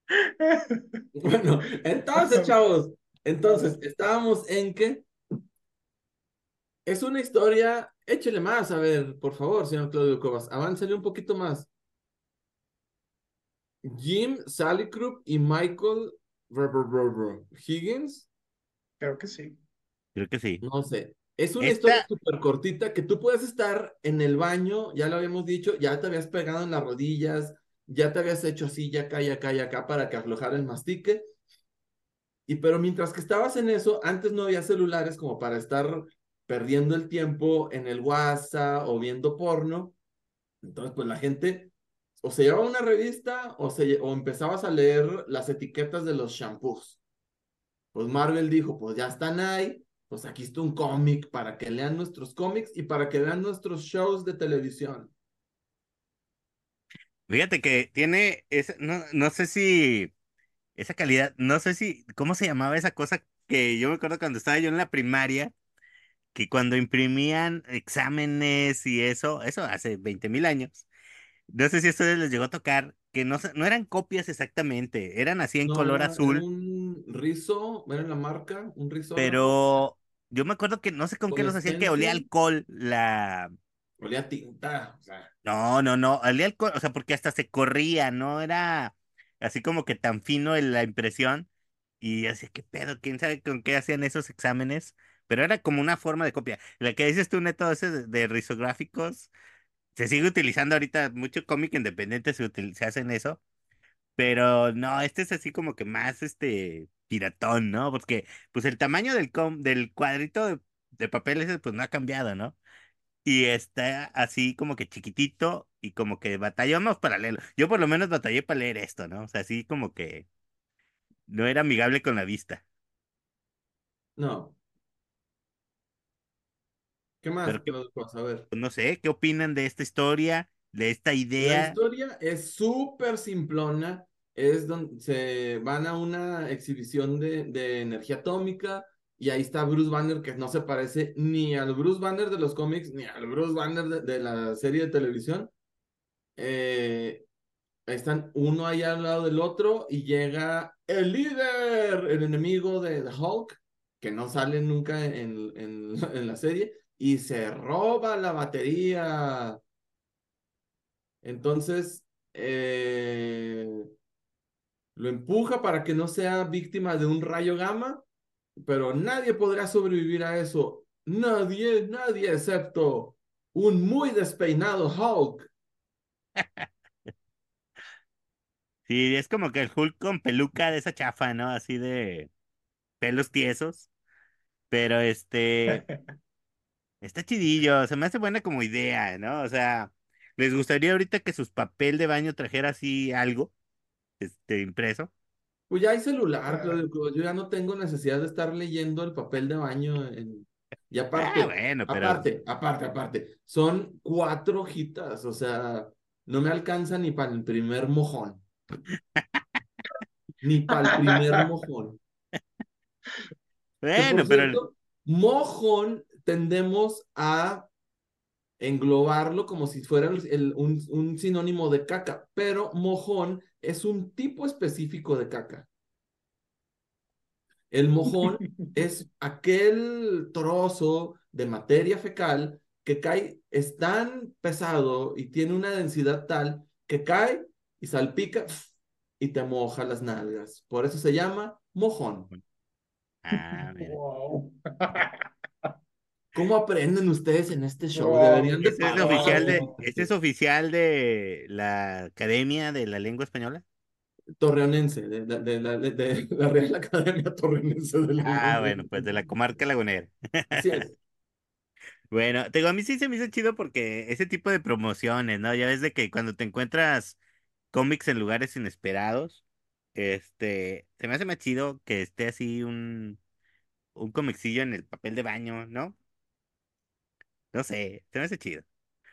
Bueno, entonces, chavos, entonces, estábamos en que es una historia, échele más, a ver, por favor, señor Claudio Cobas, aváncele un poquito más. Jim Salicrup y Michael Higgins, Creo que sí. Creo que sí. no sé, es una Esta- historia súper cortita que tú puedes estar en el baño, ya lo habíamos dicho, ya te habías pegado en las rodillas, ya te habías hecho así, ya acá, ya acá, ya acá, para que aflojara el mastique. Y pero mientras que estabas en eso, antes no había celulares como para estar perdiendo el tiempo en el WhatsApp o viendo porno. Entonces, pues la gente o se llevaba una revista o, se, o empezabas a leer las etiquetas de los shampoos. Pues Marvel dijo, pues ya están ahí, pues aquí está un cómic para que lean nuestros cómics y para que vean nuestros shows de televisión. Fíjate que tiene, esa, no, no sé si esa calidad, no sé si, ¿cómo se llamaba esa cosa que yo me acuerdo cuando estaba yo en la primaria, que cuando imprimían exámenes y eso, eso hace 20 mil años, no sé si a ustedes les llegó a tocar, que no, no eran copias exactamente, eran así en No, color azul, era un rizo, era la marca, un rizo. pero yo me acuerdo que no sé con Con qué los hacían, que olía alcohol la... Olía tinta, o sea. No, no, no, olía alcohol, o sea, porque hasta se corría, no era así como que tan fino en la impresión. Y así, ¿qué pedo? ¿Quién sabe con qué hacían esos exámenes? Pero era como una forma de copia. La que dices tú, Neto, ese de, de risográficos, se sigue utilizando ahorita, mucho cómic independiente se, util- se hacen eso. Pero no, este es así como que más este piratón, ¿no? Porque pues el tamaño del, com- del cuadrito de, de papel ese pues no ha cambiado, ¿no? Y está así como que chiquitito y como que batallamos para leerlo. Yo por lo menos batallé para leer esto, ¿no? O sea, así como que no era amigable con la vista. No. ¿Qué más? Pero? A ver. Pues no sé, ¿qué opinan de esta historia, de esta La idea? historia es súper simplona. Es donde se van a una exhibición de, de energía atómica y ahí está Bruce Banner que no se parece ni al Bruce Banner de los cómics ni al Bruce Banner de, de la serie de televisión. Eh, están uno ahí al lado del otro y llega el líder, el enemigo de, de Hulk, que que no sale nunca en, en, en la serie, y se roba la batería. Entonces, eh, lo empuja para que no sea víctima de un rayo gamma, pero nadie podrá sobrevivir a eso. Nadie, nadie, excepto un muy despeinado Hulk. Sí, es como que el Hulk con peluca de esa chafa, ¿no? Así de pelos tiesos. Pero este, está chidillo, se me hace buena como idea, ¿no? O sea, ¿les gustaría ahorita que sus papel de baño trajera así algo, este, impreso? Pues ya hay celular, Claudio. Yo ya no tengo necesidad de estar leyendo el papel de baño. En... Y aparte, Ah, bueno, pero aparte, aparte, aparte, son cuatro hojitas, o sea, no me alcanza ni para el primer mojón. Ni para el primer mojón. Bueno, pero cierto, mojón tendemos a englobarlo como si fuera el- el- un, un sinónimo de caca, pero mojón es un tipo específico de caca. El mojón es aquel trozo de materia fecal que cae, es tan pesado y tiene una densidad tal que cae y salpica y te moja las nalgas. Por eso se llama mojón. Ah, mira. Wow. ¿Cómo aprenden ustedes en este show? Wow, Deberían de ¿Este es oficial de, este es oficial de la Academia de la Lengua Española? Torreonense, de, de- de la, de- la Real Academia Torreonense de Lengua. Ah, bueno, pues de la comarca lagunera. Así es. Bueno, te digo, a mí sí se me hizo chido porque ese tipo de promociones, ¿no? Ya ves de que cuando te encuentras cómics en lugares inesperados, este, se me hace más chido que esté así un, un cómicsillo en el papel de baño, ¿no? No sé, se me hace chido.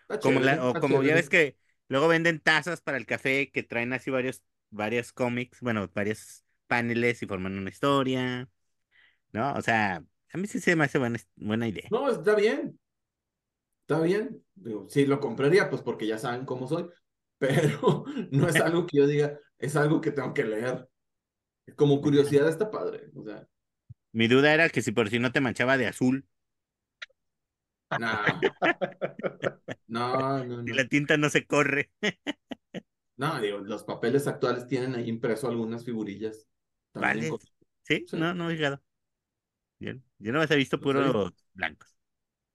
Está Como chévere, la, o como ya chévere. ves que luego venden tazas para el café que traen así varios, varios cómics, bueno, varios paneles y forman una historia, ¿no? O sea, a mí sí se me hace buena, buena idea. No, está bien. Está bien. Digo, sí, lo compraría, pues porque ya saben cómo soy, pero no es algo que yo diga, es algo que tengo que leer. Como curiosidad está padre. O sea, Mi duda era que si por si no te manchaba de azul no. No, no, y la tinta no se corre. No, digo, los papeles actuales tienen ahí impreso algunas figurillas. Vale. con- ¿Sí? Sí. No, no he fijado. Bien. Yo no he visto puros blancos.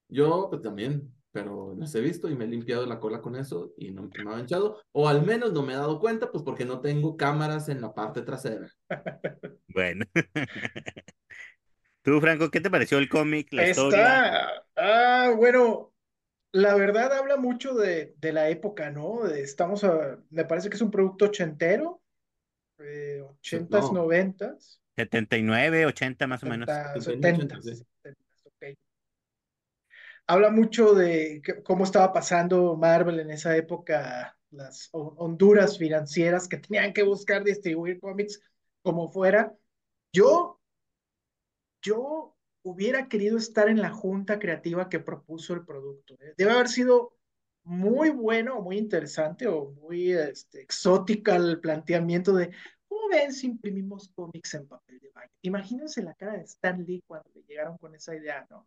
Yo, pues también, pero las he visto y me he limpiado la cola con eso y no me ha manchado. O al menos no me he dado cuenta, pues porque no tengo cámaras en la parte trasera. Bueno. Tú, Franco, ¿qué te pareció el cómic, la historia? Está, ah, bueno, la verdad habla mucho de, de la época, ¿no? De- Estamos, a- me parece que es un producto ochentero, eh, ochentas, No. noventas, 79, 80 más o menos. setenta, 79, 80, setentas, sí. setentas, ok. Habla mucho de que- cómo estaba pasando Marvel en esa época, las ho- honduras financieras que tenían que buscar distribuir cómics como fuera. Yo yo hubiera querido estar en la junta creativa que propuso el producto. ¿eh? Debe haber sido muy bueno, muy interesante o muy este, exótica el planteamiento de cómo ven si imprimimos cómics en papel de baño. Imagínense la cara de Stan Lee cuando le llegaron con esa idea, ¿no?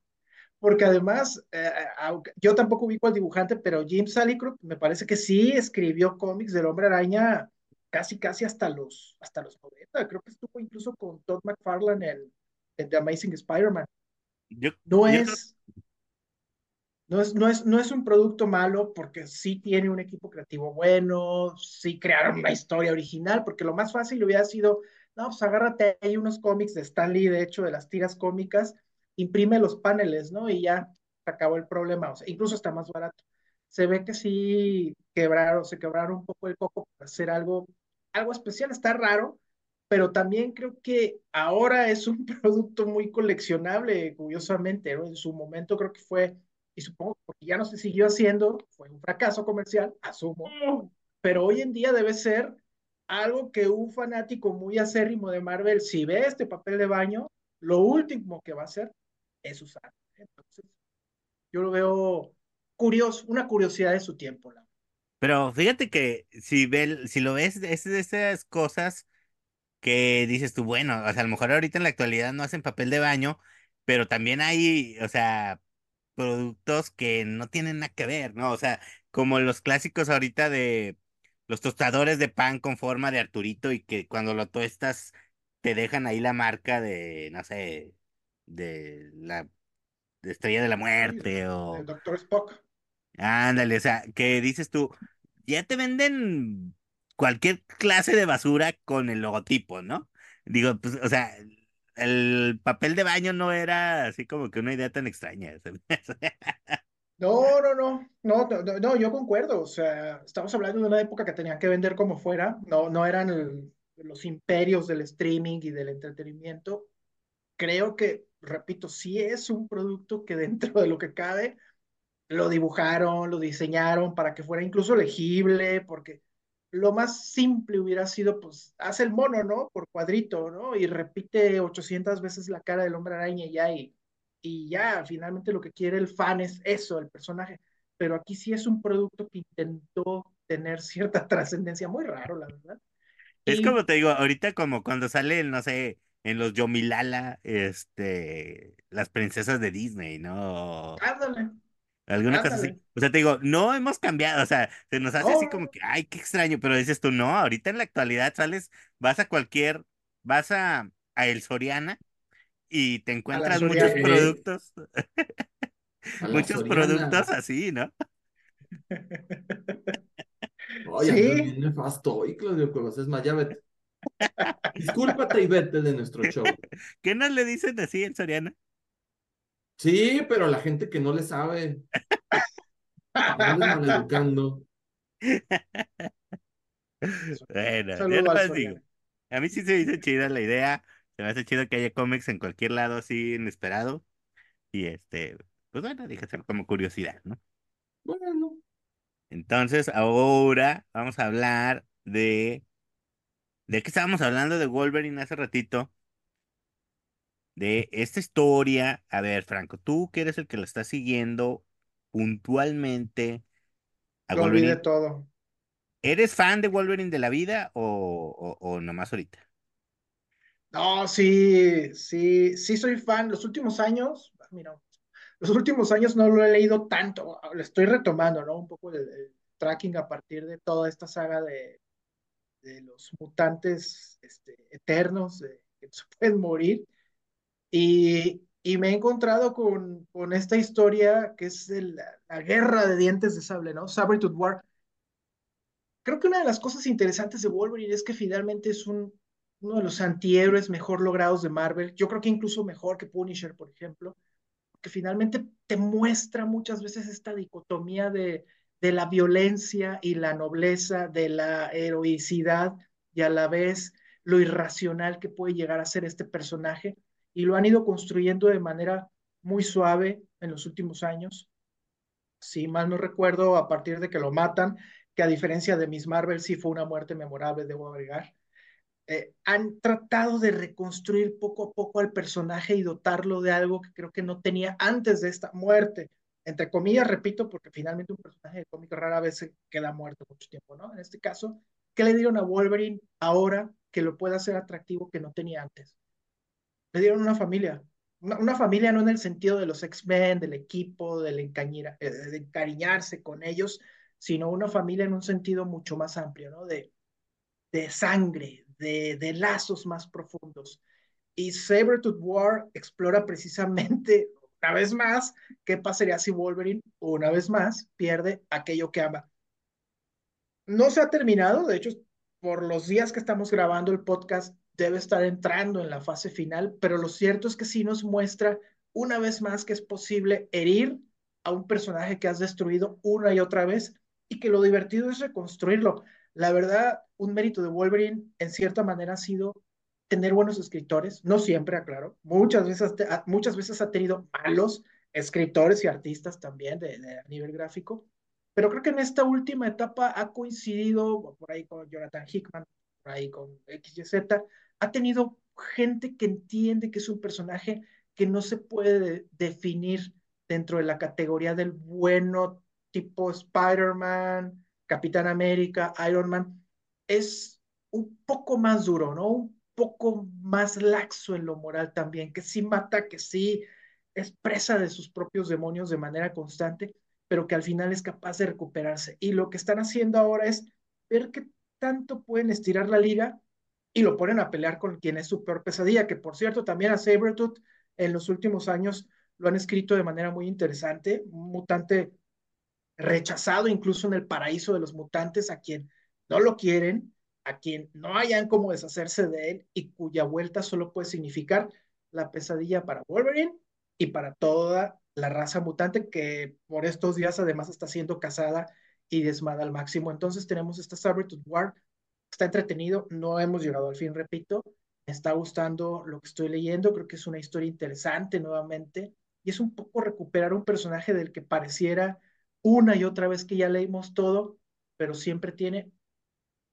Porque además, eh, aunque- yo tampoco ubico al dibujante, pero Jim Salicrup me parece que sí escribió cómics del Hombre Araña casi, casi hasta los, hasta los 90. Creo que estuvo incluso con Todd McFarlane en The Amazing Spider-Man. No es, no es, no es, no es un producto malo porque sí tiene un equipo creativo bueno, sí crearon una historia original, porque lo más fácil hubiera sido, no, pues agárrate ahí unos cómics de Stan Lee, de hecho, de las tiras cómicas, imprime los paneles, ¿no? Y ya se acabó el problema, o sea, incluso está más barato. Se ve que sí quebraron, se quebraron un poco el coco para hacer algo, algo especial, está raro, pero también creo que ahora es un producto muy coleccionable, curiosamente, ¿no? En su momento creo que fue, y supongo porque ya no se siguió haciendo, fue un fracaso comercial, asumo, pero hoy en día debe ser algo que un fanático muy acérrimo de Marvel, si ve este papel de baño, lo último que va a hacer es usar. Entonces, yo lo veo curioso, una curiosidad de su tiempo. La... Pero fíjate que si, ve, si lo ves, es de esas cosas que dices tú, bueno, o sea, a lo mejor ahorita en la actualidad no hacen papel de baño, pero también hay, o sea, productos que no tienen nada que ver, ¿no? O sea, como los clásicos ahorita de los tostadores de pan con forma de Arturito y que cuando lo tuestas te dejan ahí la marca de, no sé, de la de Estrella de la Muerte o... El Doctor Spock. Ándale, o sea, que dices tú, ya te venden cualquier clase de basura con el logotipo, ¿no? Digo, pues, o sea, el papel de baño no era así como que una idea tan extraña. No, no, no, no, no, no, yo concuerdo. O sea, estamos hablando de una época que tenían que vender como fuera, no, no eran el- los imperios del streaming y del entretenimiento. Creo que, repito, sí es un producto que dentro de lo que cabe lo dibujaron, lo diseñaron para que fuera incluso legible, porque lo más simple hubiera sido, pues, hace el mono, ¿no? Por cuadrito, ¿no? Y repite 800 veces la cara del hombre araña y ya, y, y ya, finalmente lo que quiere el fan es eso, el personaje. Pero aquí sí es un producto que intentó tener cierta trascendencia, muy raro, la verdad. Es Y como te digo, ahorita como cuando sale, no sé, en los Yomilala, este, las princesas de Disney, ¿no? ándale, Alguna cosa así. O sea, te digo, no hemos cambiado, o sea, se nos hace así como que, ay, qué extraño, pero dices tú, no, ahorita en la actualidad sales, vas a cualquier, vas a, a El Soriana y te encuentras muchos. ¿Qué? productos, muchos productos así, ¿no? Andas Sí, bien nefasto hoy, Claudio Cuevas. Es más, ya vete. Discúlpate y vete de nuestro show. ¿Qué no le dicen así en Soriana? Sí, pero la gente que no le sabe, no andes maleducando. Bueno, yo nomás digo, a mí sí se me hizo chida la idea, se me hace chido que haya cómics en cualquier lado así inesperado, y este, pues bueno, dije hacer como curiosidad, ¿no? Bueno, Entonces, ahora vamos a hablar de, de qué estábamos hablando de Wolverine hace ratito, de esta historia. A ver, Franco, tú que eres el que la está siguiendo puntualmente a Lo olvidé todo. ¿eres fan de Wolverine de la vida o, o, o nomás ahorita? No, sí, sí, sí soy fan. Los últimos años, mira, los últimos años no lo he leído tanto, lo estoy retomando, ¿no? Un poco el, el tracking a partir de toda esta saga de, de los mutantes este, eternos de- que se pueden morir. Y, y me he encontrado con, con esta historia que es el- la, guerra de dientes de sable, ¿no? Sabretooth War. Creo que una de las cosas interesantes de Wolverine es que finalmente es un, uno de los antihéroes mejor logrados de Marvel. Yo creo que incluso mejor que Punisher, por ejemplo, porque finalmente te muestra muchas veces esta dicotomía de, de la violencia y la nobleza, de la heroicidad y a la vez lo irracional que puede llegar a ser este personaje. Y lo han ido construyendo de manera muy suave en los últimos años si mal no recuerdo, a partir de que lo matan, que a diferencia de Miss Marvel sí fue una muerte memorable, debo agregar, eh, han tratado de reconstruir poco a poco al personaje y dotarlo de algo que creo que no tenía antes de esta muerte. Entre comillas, repito, porque finalmente un personaje de cómic rara vez se queda muerto mucho tiempo, ¿no? En este caso, ¿qué le dieron a Wolverine ahora que lo pueda hacer atractivo que no tenía antes? Le una familia. Una, una familia no en el sentido de los X-Men, del equipo, del encañira, eh, de encariñarse con ellos, sino una familia en un sentido mucho más amplio, ¿no? De, de sangre, de, de lazos más profundos. Y Sabretooth War explora precisamente, una vez más, qué pasaría si Wolverine, una vez más, pierde aquello que ama. No se ha terminado, de hecho, por los días que estamos grabando el podcast, debe estar entrando en la fase final, pero lo cierto es que sí nos muestra una vez más que es posible herir a un personaje que has destruido una y otra vez y que lo divertido es reconstruirlo. La verdad, un mérito de Wolverine en cierta manera ha sido tener buenos escritores, no siempre, aclaro, muchas veces, muchas veces ha tenido malos escritores y artistas también de, de a nivel gráfico, pero creo que en esta última etapa ha coincidido por ahí con Jonathan Hickman, ahí con XYZ, ha tenido gente que entiende que es un personaje que no se puede de definir dentro de la categoría del bueno tipo Spider-Man, Capitán América, Iron Man. Es un poco más duro, ¿no? Un poco más laxo en lo moral también, que sí mata, que sí es presa de sus propios demonios de manera constante, pero que al final es capaz de recuperarse. Y lo que están haciendo ahora es ver qué tanto pueden estirar la liga y lo ponen a pelear con quien es su peor pesadilla, que por cierto también a Sabretooth en los últimos años lo han escrito de manera muy interesante, mutante rechazado incluso en el paraíso de los mutantes, a quien no lo quieren, a quien no hayan cómo deshacerse de él y cuya vuelta solo puede significar la pesadilla para Wolverine y para toda la raza mutante que por estos días además está siendo cazada y desmada al máximo. Entonces tenemos esta Sabretooth War, está entretenido, no hemos llegado al fin, repito, me está gustando lo que estoy leyendo, creo que es una historia interesante nuevamente y es un poco recuperar un personaje del que pareciera una y otra vez que ya leímos todo, pero siempre tiene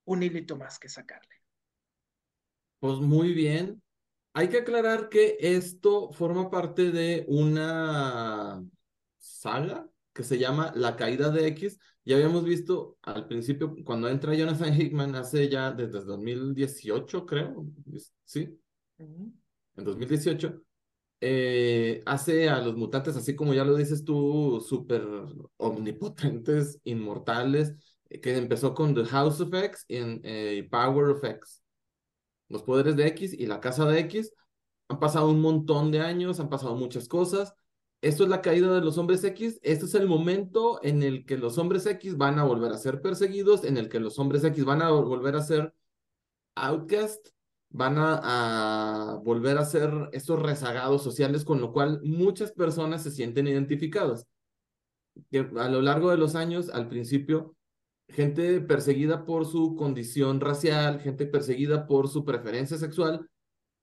un hilito más que sacarle. Pues muy bien. Hay que aclarar que esto forma parte de una saga que se llama La Caída de X. Ya habíamos visto al principio, cuando entra Jonathan Hickman, hace ya desde 2018, creo, ¿sí? En 2018, eh, hace a los mutantes, así como ya lo dices tú, súper omnipotentes, inmortales, eh, que empezó con The House of X y eh, Power of X. Los poderes de X y la casa de X. Han pasado un montón de años, han pasado muchas cosas. Esto es la caída de los hombres X. Este es el momento en el que los hombres X van a volver a ser perseguidos, en el que los hombres X van a volver a ser outcast, van a, volver a ser estos rezagados sociales, con lo cual muchas personas se sienten identificadas. A lo largo de los años, al principio, gente perseguida por su condición racial, gente perseguida por su preferencia sexual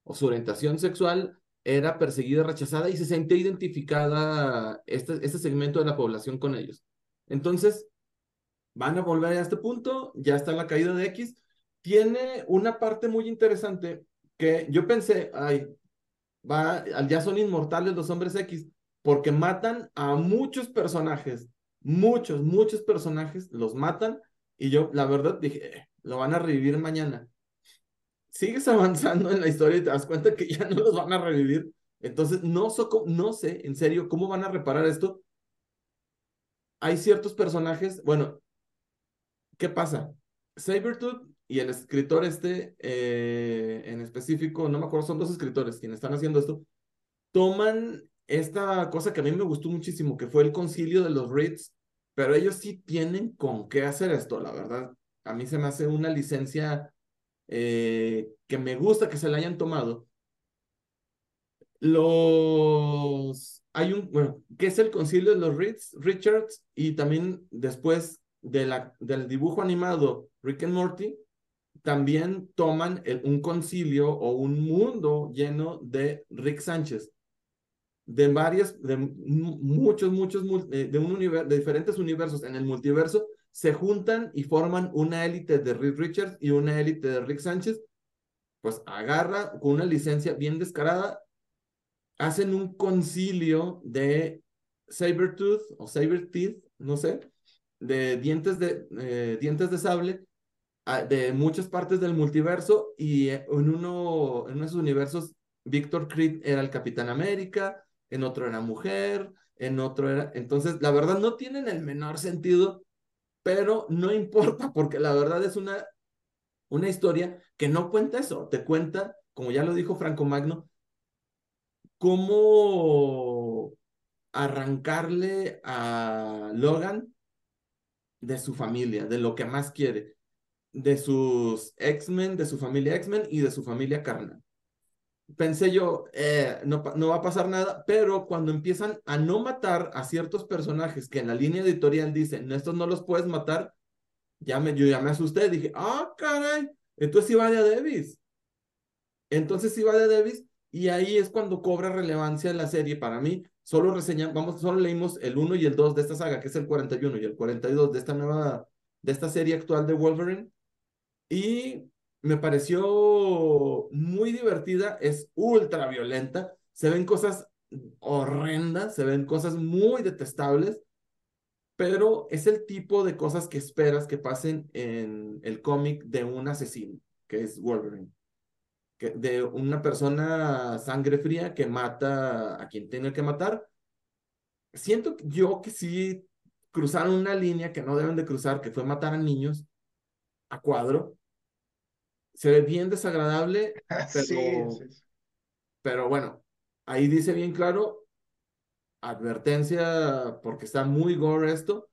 o su orientación sexual, era perseguida, rechazada y se sentía identificada este, este segmento de la población con ellos. Entonces, van a volver a este punto, ya está la caída de X, tiene una parte muy interesante que yo pensé, ay, va, ya son inmortales los hombres X, porque matan a muchos personajes, muchos, muchos personajes los matan, y yo, la verdad, dije, eh, lo van a revivir mañana. Sigues avanzando en la historia y te das cuenta que ya no los van a revivir. Entonces, no, no sé, en serio, cómo van a reparar esto. Hay ciertos personajes, bueno, ¿qué pasa? Sabertooth y el escritor este, eh, en específico, no me acuerdo, son dos escritores quienes están haciendo esto, toman esta cosa que a mí me gustó muchísimo, que fue el concilio de los Reeds, pero ellos sí tienen con qué hacer esto, la verdad. A mí se me hace una licencia eh, que me gusta que se la hayan tomado. Los... Hay un, bueno, ¿qué es el concilio de los Reeds? Richards, y también después de la, del dibujo animado Rick and Morty, también toman un concilio o un mundo lleno de Rick Sánchez, de varias, de muchos, muchos, eh, de, un universo, de diferentes universos en el multiverso, se juntan y forman una élite de Rick Richards y una élite de Rick Sánchez, pues agarra con una licencia bien descarada, hacen un concilio de Sabertooth o Saberteeth, no sé, de dientes de, eh, dientes de sable, de muchas partes del multiverso y en uno, en esos universos, Victor Creed era el Capitán América, en otro era mujer, en otro era... Entonces, la verdad no tienen el menor sentido, pero no importa porque la verdad es una, una historia que no cuenta eso, te cuenta, como ya lo dijo Franco Magno, cómo arrancarle a Logan de su familia, de lo que más quiere de sus X-Men, de su familia X-Men y de su familia carnal. Pensé yo, eh, no, no va a pasar nada, pero cuando empiezan a no matar a ciertos personajes que en la línea editorial dicen, estos no los puedes matar, ya me, yo ya me asusté, dije, ah, caray, entonces va de Davis. Entonces va de Davis y ahí es cuando cobra relevancia la serie para mí. Solo reseñamos, solo leímos el 1 y el 2 de esta saga, que es el 41 y el 42 de esta nueva, de esta serie actual de Wolverine y me pareció muy divertida, es ultra violenta, se ven cosas horrendas, se ven cosas muy detestables, pero es el tipo de cosas que esperas que pasen en el cómic de un asesino, que es Wolverine. que, de una persona sangre fría que mata a quien tiene que matar. Siento yo que sí cruzaron una línea que no deben de cruzar, que fue matar a niños a cuadro. Se ve bien desagradable, pero, Sí, pero bueno, ahí dice bien claro, advertencia, porque está muy gore esto.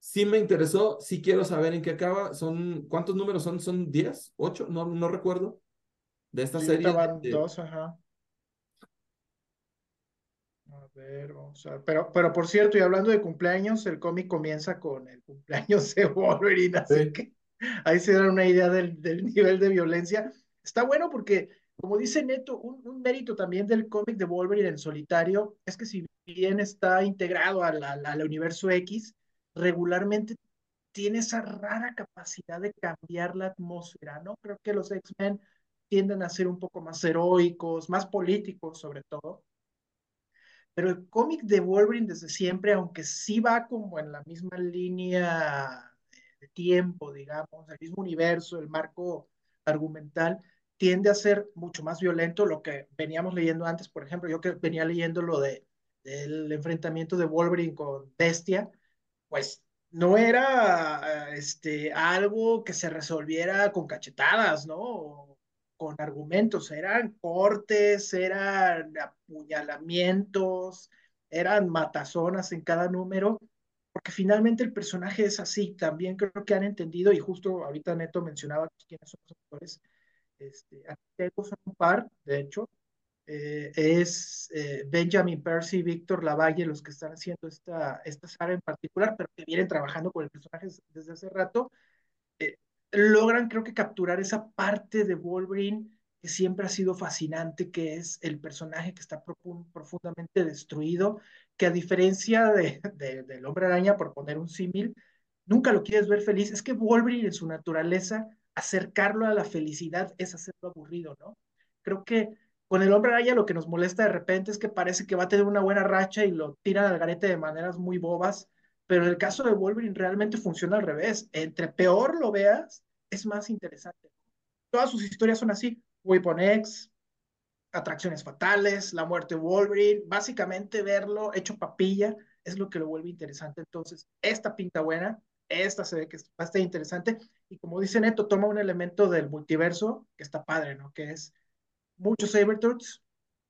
Sí me interesó, sí quiero saber en qué acaba. Son, ¿cuántos números son? ¿Son 10? ¿8? No, no recuerdo. De esta Sí, serie. de- dos, ajá. A ver, vamos a ver. Pero, pero por cierto, y hablando de cumpleaños, el cómic comienza con el cumpleaños de Wolverine, así Sí. que ahí se dan una idea del, del nivel de violencia. Está bueno porque, como dice Neto, un, un mérito también del cómic de Wolverine en solitario es que si bien está integrado al, al- al universo X, regularmente tiene esa rara capacidad de cambiar la atmósfera, ¿no? Creo que los X-Men tienden a ser un poco más heroicos, más políticos sobre todo. Pero el cómic de Wolverine desde siempre, aunque sí va como en la misma línea de tiempo, digamos, el mismo universo, el marco argumental, tiende a ser mucho más violento. Lo que veníamos leyendo antes, por ejemplo, yo que venía leyendo lo de, del enfrentamiento de Wolverine con Bestia, pues no era este, algo que se resolviera con cachetadas, ¿no? Con argumentos, eran cortes, eran apuñalamientos, eran matazonas en cada número, porque finalmente el personaje es así, también creo que han entendido, y justo ahorita Neto mencionaba quiénes son los autores, este, son un par, de hecho, eh, es eh, Benjamin Percy y Víctor Lavalle los que están haciendo esta, esta saga en particular, pero que vienen trabajando con el personaje desde hace rato, eh, logran creo que capturar esa parte de Wolverine que siempre ha sido fascinante, que es el personaje que está profundamente destruido, que a diferencia de, de, del hombre araña, por poner un símil, nunca lo quieres ver feliz. Es que Wolverine en su naturaleza, acercarlo a la felicidad es hacerlo aburrido, ¿no? Creo que con el hombre araña lo que nos molesta de repente es que parece que va a tener una buena racha y lo tiran al garete de maneras muy bobas, pero en el caso de Wolverine realmente funciona al revés. Entre peor lo veas, es más interesante. Todas sus historias son así. Weapon X, Atracciones Fatales, La Muerte de Wolverine, básicamente verlo hecho papilla es lo que lo vuelve interesante. Entonces, esta pinta buena, esta se ve que va a estar interesante. Y como dice Neto, toma un elemento del multiverso que está padre, ¿no? Que es muchos Sabertooths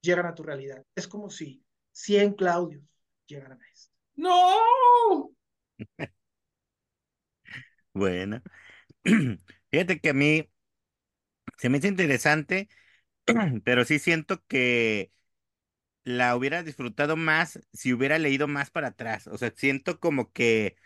llegan a tu realidad. Es como si 100 Claudios llegaran a esto. ¡No! Bueno, fíjate que a mí se me hizo interesante, pero sí siento que la hubiera disfrutado más si hubiera leído más para atrás. O sea, siento como que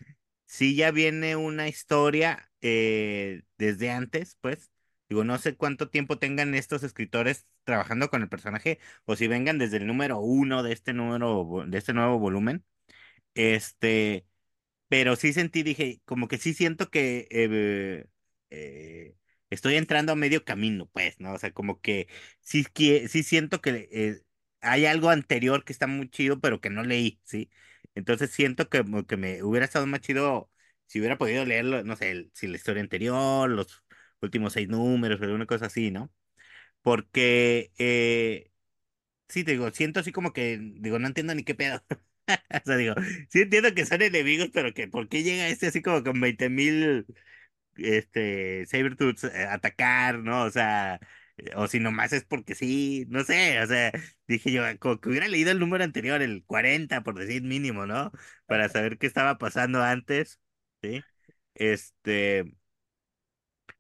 sí ya viene una historia eh, desde antes, pues. Digo, no sé cuánto tiempo tengan estos escritores trabajando con el personaje, o si vengan desde el número uno de este número, de este nuevo volumen. Este, pero sí sentí, dije, como que sí siento que eh, eh, estoy entrando a medio camino, pues, ¿no? O sea, como que sí, que, sí siento que eh, hay algo anterior que está muy chido, pero que no leí, ¿sí? Entonces siento que, que me hubiera estado más chido si hubiera podido leerlo, no sé, el- si la historia anterior, los últimos seis números, alguna cosa así, ¿no? Porque, eh, sí, te digo, siento así como que, digo, no entiendo ni qué pedo. O sea, digo, sí entiendo que son enemigos, pero que ¿por qué llega este así como con 20 mil este, Sabertooths eh, atacar, ¿no? O sea, eh, o si nomás es porque sí, no sé, o sea, dije yo, como que hubiera leído el número anterior, el 40 por decir mínimo, ¿no? Para saber qué estaba pasando antes, ¿sí? Este,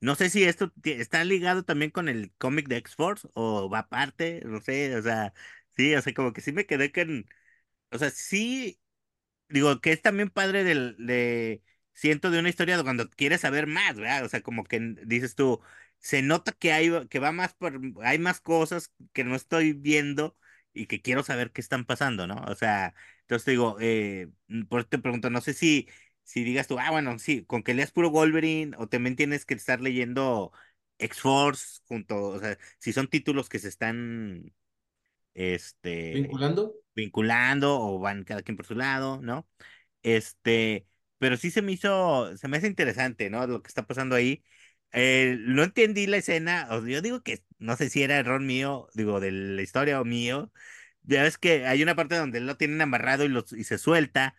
no sé si esto está ligado también con el cómic de X-Force o va aparte, no sé, o sea, sí, o sea, como que sí me quedé con, o sea, sí digo, que es también padre del, de, siento de una historia cuando quieres saber más, ¿verdad? O sea, como que dices tú, se nota que hay, que va más por, hay más cosas que no estoy viendo y que quiero saber qué están pasando, ¿no? O sea, entonces te digo, eh, por eso te pregunto, no sé si, si digas tú, ah, bueno, sí, con que leas puro Wolverine o también tienes que estar leyendo X-Force junto, o sea, si son títulos que se están, este ¿Vinculando? vinculando o van cada quien por su lado, ¿no? Este, pero sí se me hizo, se me hace interesante, ¿no? Lo que está pasando ahí. Eh, no entendí la escena, o yo digo que no sé si era error mío, digo, de la historia o mío. Ya ves que hay una parte donde lo tienen amarrado y, los, y se suelta,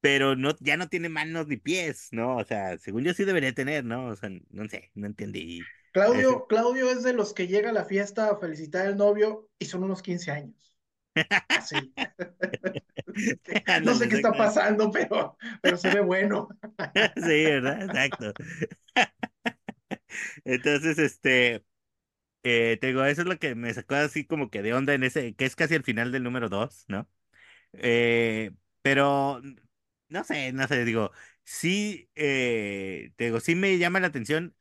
pero no, ya no tiene manos ni pies, ¿no? O sea, según yo sí debería tener, ¿no? O sea, no sé, no entendí. Claudio, Claudio es de los que llega a la fiesta a felicitar al novio y son unos 15 años. Así. No sé qué está pasando, pero, pero se ve bueno. Sí, ¿verdad? Exacto. Entonces, este, eh, te digo, eso es lo que me sacó así como que de onda en ese, que es casi el final del número dos, ¿no? Eh, pero, no sé, no sé, digo, sí, eh, te digo, sí me llama la atención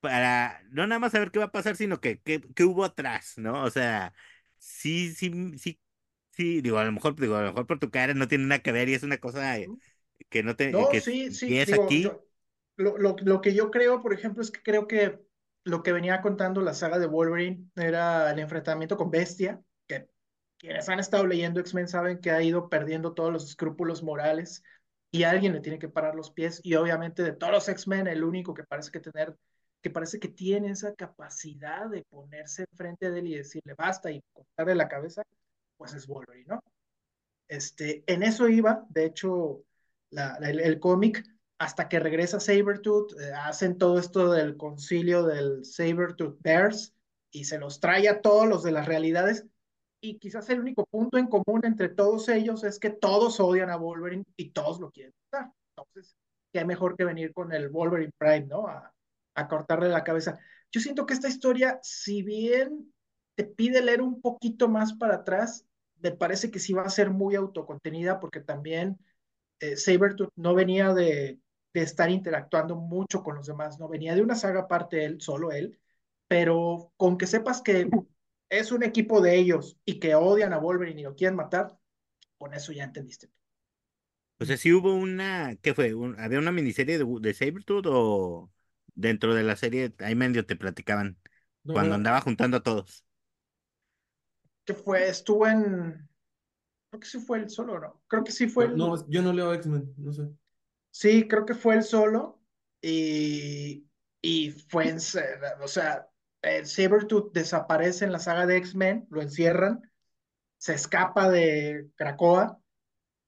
para no nada más saber qué va a pasar, sino que qué hubo atrás, ¿no? O sea, sí, sí, sí, sí, digo, a lo mejor, digo, a lo mejor por tu cara no tiene nada que ver y es una cosa eh, que no te, No, que sí, sí, empieza digo, aquí. yo, lo, lo, lo que yo creo, por ejemplo, es que creo que lo que venía contando la saga de Wolverine era el enfrentamiento con Bestia, que quienes han estado leyendo X-Men saben que ha ido perdiendo todos los escrúpulos morales y alguien le tiene que parar los pies y obviamente de todos los X-Men el único que parece que tener, que parece que tiene esa capacidad de ponerse enfrente de él y decirle basta y cortarle la cabeza, pues es Wolverine, ¿no? Este, en eso iba, de hecho, el, el cómic, hasta que regresa Sabretooth, eh, hacen todo esto del concilio del Sabretooth Bears y se los trae a todos los de las realidades. Y quizás el único punto en común entre todos ellos es que todos odian a Wolverine y todos lo quieren matar. Entonces, qué mejor que venir con el Wolverine Prime, ¿no? A, a cortarle la cabeza. Yo siento que esta historia, si bien te pide leer un poquito más para atrás, me parece que sí va a ser muy autocontenida porque también eh, Sabretooth no venía de, de, estar interactuando mucho con los demás, no venía de una saga aparte él, solo él, pero con que sepas que es un equipo de ellos y que odian a Wolverine y lo quieren matar, con eso ya entendiste. O sea, sí hubo una, ¿qué fue? Un- ¿Había una miniserie de, de Sabretooth o dentro de la serie ahí medio te platicaban No, cuando no, andaba juntando a todos? ¿Qué fue? Estuvo en... Creo que sí fue el solo, ¿no? Creo que sí fue el... no, yo no leo X-Men, no sé. Sí, creo que fue el solo y, y fue en, o sea, el Sabretooth desaparece en la saga de X-Men, lo encierran, se escapa de Krakoa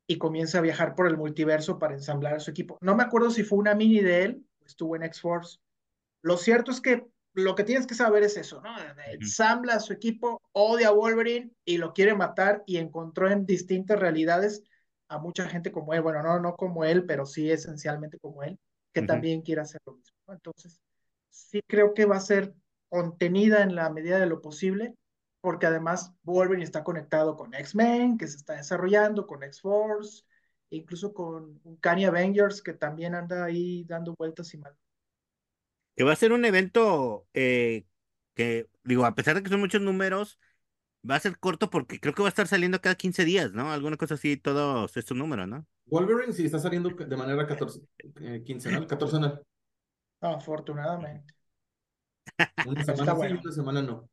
y comienza a viajar por el multiverso para ensamblar a su equipo. No me acuerdo si fue una mini de él, estuvo en X-Force. Lo cierto es que lo que tienes que saber es eso, ¿no? Ensambla a su equipo, odia a Wolverine y lo quiere matar y encontró en distintas realidades a mucha gente como él, bueno, no, no como él, pero sí esencialmente como él, que también quiere hacer lo mismo. ¿no? Entonces, sí creo que va a ser contenida en la medida de lo posible, porque además Wolverine está conectado con X-Men, que se está desarrollando, con X-Force, incluso con Uncanny Avengers, que también anda ahí dando vueltas y mal. Que va a ser un evento eh, que, digo, a pesar de que son muchos números, va a ser corto porque creo que va a estar saliendo cada 15 días, ¿no? Alguna cosa así, todos estos números, ¿no? Wolverine sí está saliendo de manera 14, eh, quincenal, catorcenal. No, afortunadamente. Una Está semana sí bueno. y una semana no.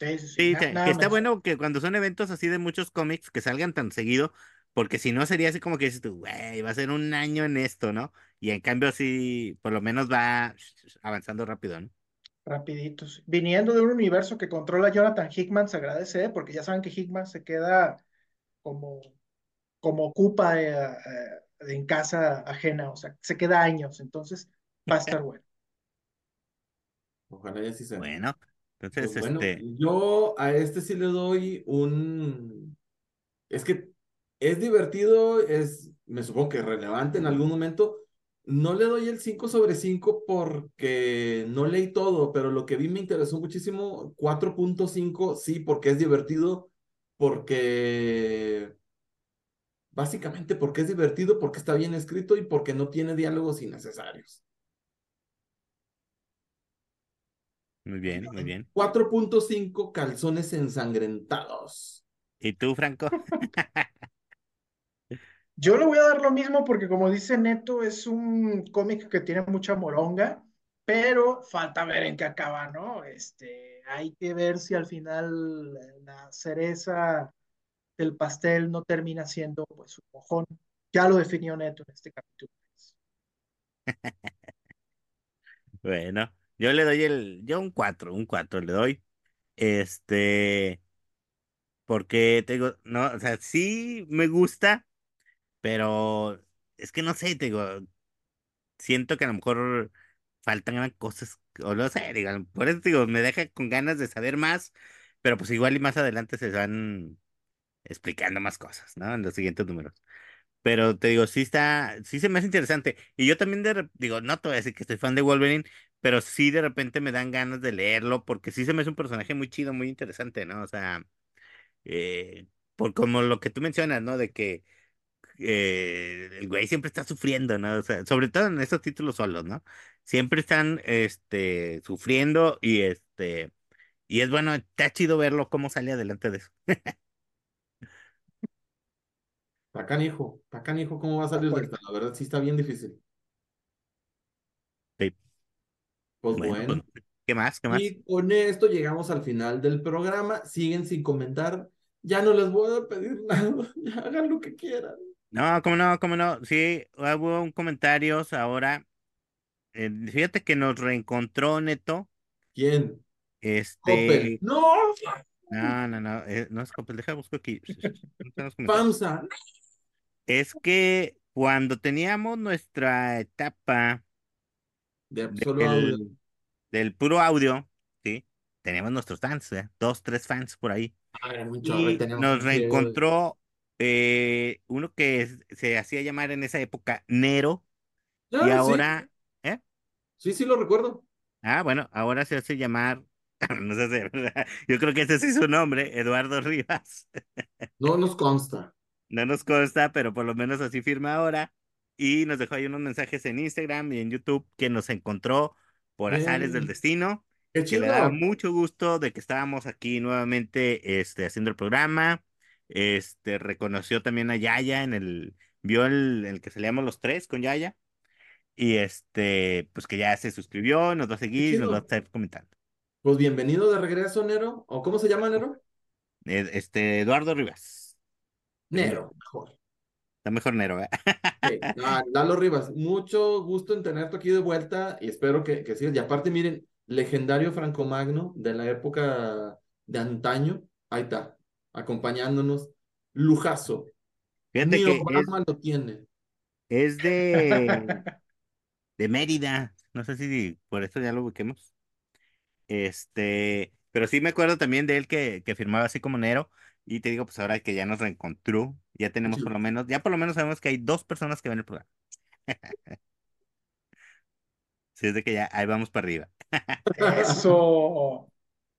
Sí, sí, sí, Sí, nada está bueno que cuando son eventos así de muchos cómics que salgan tan seguido, porque si no sería así como que dices tú, güey, va a ser un año en esto, ¿no? Y en cambio así, por lo menos va avanzando rápido, ¿no? Rapiditos. Viniendo de un universo que controla Jonathan Hickman, se agradece, ¿eh? porque ya saben que Hickman se queda como, como ocupa eh, eh, en casa ajena, o sea, se queda años, entonces va a estar bueno. Ojalá y así sea. Bueno, entonces, Pues bueno, este, yo a este sí le doy un... Es que es divertido, es, me supongo que relevante en algún momento. No le doy el 5 sobre 5 porque no leí todo, pero lo que vi me interesó muchísimo. 4.5, sí, porque es divertido, porque... Básicamente porque es divertido, porque está bien escrito y porque no tiene diálogos innecesarios. muy bien, muy bien. 4.5 calzones ensangrentados. ¿Y tú, Franco? Yo le voy a dar lo mismo porque como dice Neto, es un cómic que tiene mucha moronga, pero falta ver en qué acaba, ¿no? Este, hay que ver si al final la cereza del pastel no termina siendo pues un mojón. Ya lo definió Neto en este capítulo. Bueno, Yo le doy el, yo un 4, un 4 le doy. Este, porque te digo, no, o sea, sí me gusta, pero es que no sé, te digo, siento que a lo mejor faltan cosas, o no sé, digo, por eso digo, me deja con ganas de saber más, pero pues igual y más adelante se van explicando más cosas, ¿no? En los siguientes números. Pero te digo, sí está, sí se me hace interesante. Y yo también de, digo, no te voy a decir que estoy fan de Wolverine, pero sí de repente me dan ganas de leerlo, porque sí se me hace un personaje muy chido, muy interesante, ¿no? O sea, eh, por como lo que tú mencionas, ¿no? De que eh, el güey siempre está sufriendo, ¿no? O sea, sobre todo en estos títulos solos, ¿no? Siempre están, este, sufriendo y este, y es bueno, está chido verlo cómo sale adelante de eso. Está canijo, está canijo, ¿cómo va a salir de esta? La verdad sí está bien difícil. Sí. Pues Bueno, bueno. pues, ¿qué más? ¿Qué más? Y con esto llegamos al final del programa. Siguen sin comentar. Ya no les voy a pedir nada. Ya hagan lo que quieran. No, cómo no, cómo no. Sí, hubo un comentarios ahora. eh, fíjate que nos reencontró Neto. ¿Quién? Coppel. Este, No, no, no, no, eh, no es Coppel, deja busco aquí. FAMSA. Es que cuando teníamos nuestra etapa De solo audio. del, del puro audio, sí, teníamos nuestros fans, ¿eh? Dos, tres fans por ahí. Ah, y nos reencontró eh, uno que se hacía llamar en esa época Nero y Ah, sí, ahora, ¿eh? sí, sí lo recuerdo. Ah, bueno, ahora se hace llamar, no sé, si- yo creo que ese sí es su nombre, Eduardo Rivas. No nos consta. No nos consta, pero por lo menos así firma ahora. Y nos dejó ahí unos mensajes en Instagram y en YouTube que nos encontró por azares del Bien. destino, Qué que le daba chido. mucho gusto de que estábamos aquí nuevamente este, haciendo el programa. Este, reconoció también a Yaya en el, vio el, el que salíamos los tres con Yaya. Y este, pues que ya se suscribió, nos va a seguir nos va a estar comentando. Pues bienvenido de regreso, Nero. ¿O cómo se llama, Nero? Este, Eduardo Rivas. Nero, mejor. Está mejor Nero, ¿eh? Sí, ah, Lalo Rivas, mucho gusto en tenerte aquí de vuelta y espero que, que sigas. Y aparte, miren, legendario Franco Magno de la época de antaño, ahí está, acompañándonos. Lujazo. Fíjate Ni que es, lo tiene. es de, de Mérida. No sé si por eso ya lo busquemos. Este, pero sí me acuerdo también de él que, que firmaba así como Nero. Y te digo, pues ahora que ya nos reencontró, ya tenemos por lo menos, ya por lo menos sabemos que hay dos personas que ven el programa. Sí, es de que ya ahí vamos para arriba. Eso.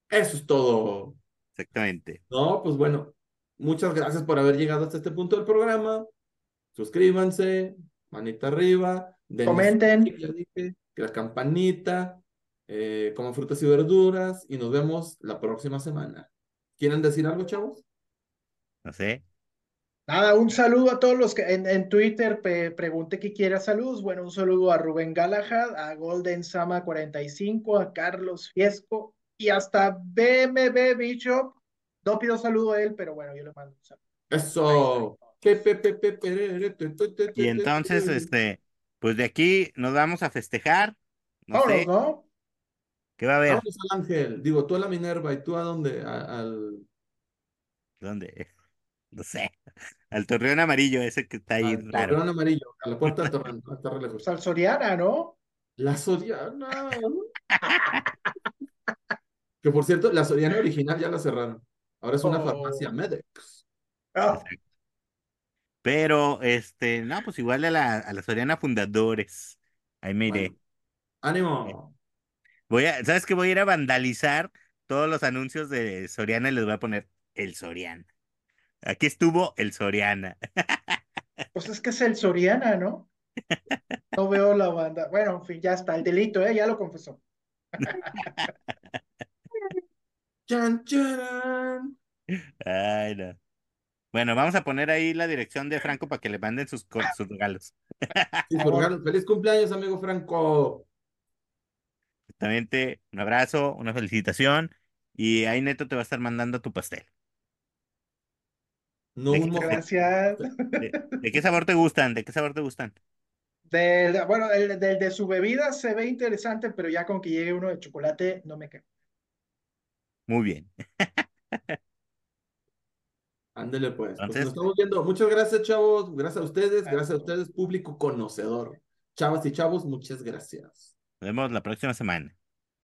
Eso es todo. Exactamente. No, pues bueno, muchas gracias por haber llegado hasta este punto del programa. Suscríbanse, manita arriba, denle Comenten. like, ya dije, que la campanita, eh, coman frutas y verduras y nos vemos la próxima semana. ¿Quieren decir algo, chavos? No sé. Nada, un saludo a todos los que en, en Twitter pe- pregunté que quiera saludos. Bueno, un saludo a Rubén Galahad, a Golden Sama 45, a Carlos Fiesco y hasta BMB Bishop. No pido saludo a él, pero bueno, yo le mando un saludo. Eso. Y entonces, te. este, pues de aquí nos vamos a festejar. No Vámonos, sé, ¿no? ¿qué va a haber? Vamos al Ángel. Digo, tú a la Minerva y tú a dónde? A- al, ¿Dónde? No sé. Al Torreón Amarillo, ese que está ahí al raro. Torreón Amarillo, a la puerta del Torreón. al Soriana, ¿no? La Soriana. Que por cierto, la Soriana original ya la cerraron. Ahora es una Oh. farmacia Medex. Ah. Pero, este, no, pues igual a la, a la Soriana Fundadores. Ahí me iré. Bueno, ánimo. Voy a, ¿sabes qué? Voy a ir a vandalizar todos los anuncios de Soriana y les voy a poner el Soriana. Aquí estuvo el Soriana. pues es que es el Soriana, ¿no? No veo la banda. Bueno, en fin, ya está. El delito, ¿eh? Ya lo confesó. Chan, charan. Ay, no. Bueno, vamos a poner ahí la dirección de Franco para que le manden sus, sus regalos. Sí, por regalo. Feliz cumpleaños, amigo Franco. Exactamente. Un abrazo, una felicitación. Y ahí Neto te va a estar mandando tu pastel. No ¿De un qué- mojito. Gracias. ¿De, de qué sabor te gustan? ¿De qué sabor te gustan? Bueno, el, del de su bebida se ve interesante, pero ya con que llegue uno de chocolate, no me quedo. Muy bien. Ándele pues. Pues nos estamos viendo. Muchas gracias, chavos. Gracias a ustedes. Gracias a ustedes, público conocedor. Chavas y chavos, muchas gracias. Nos vemos la próxima semana.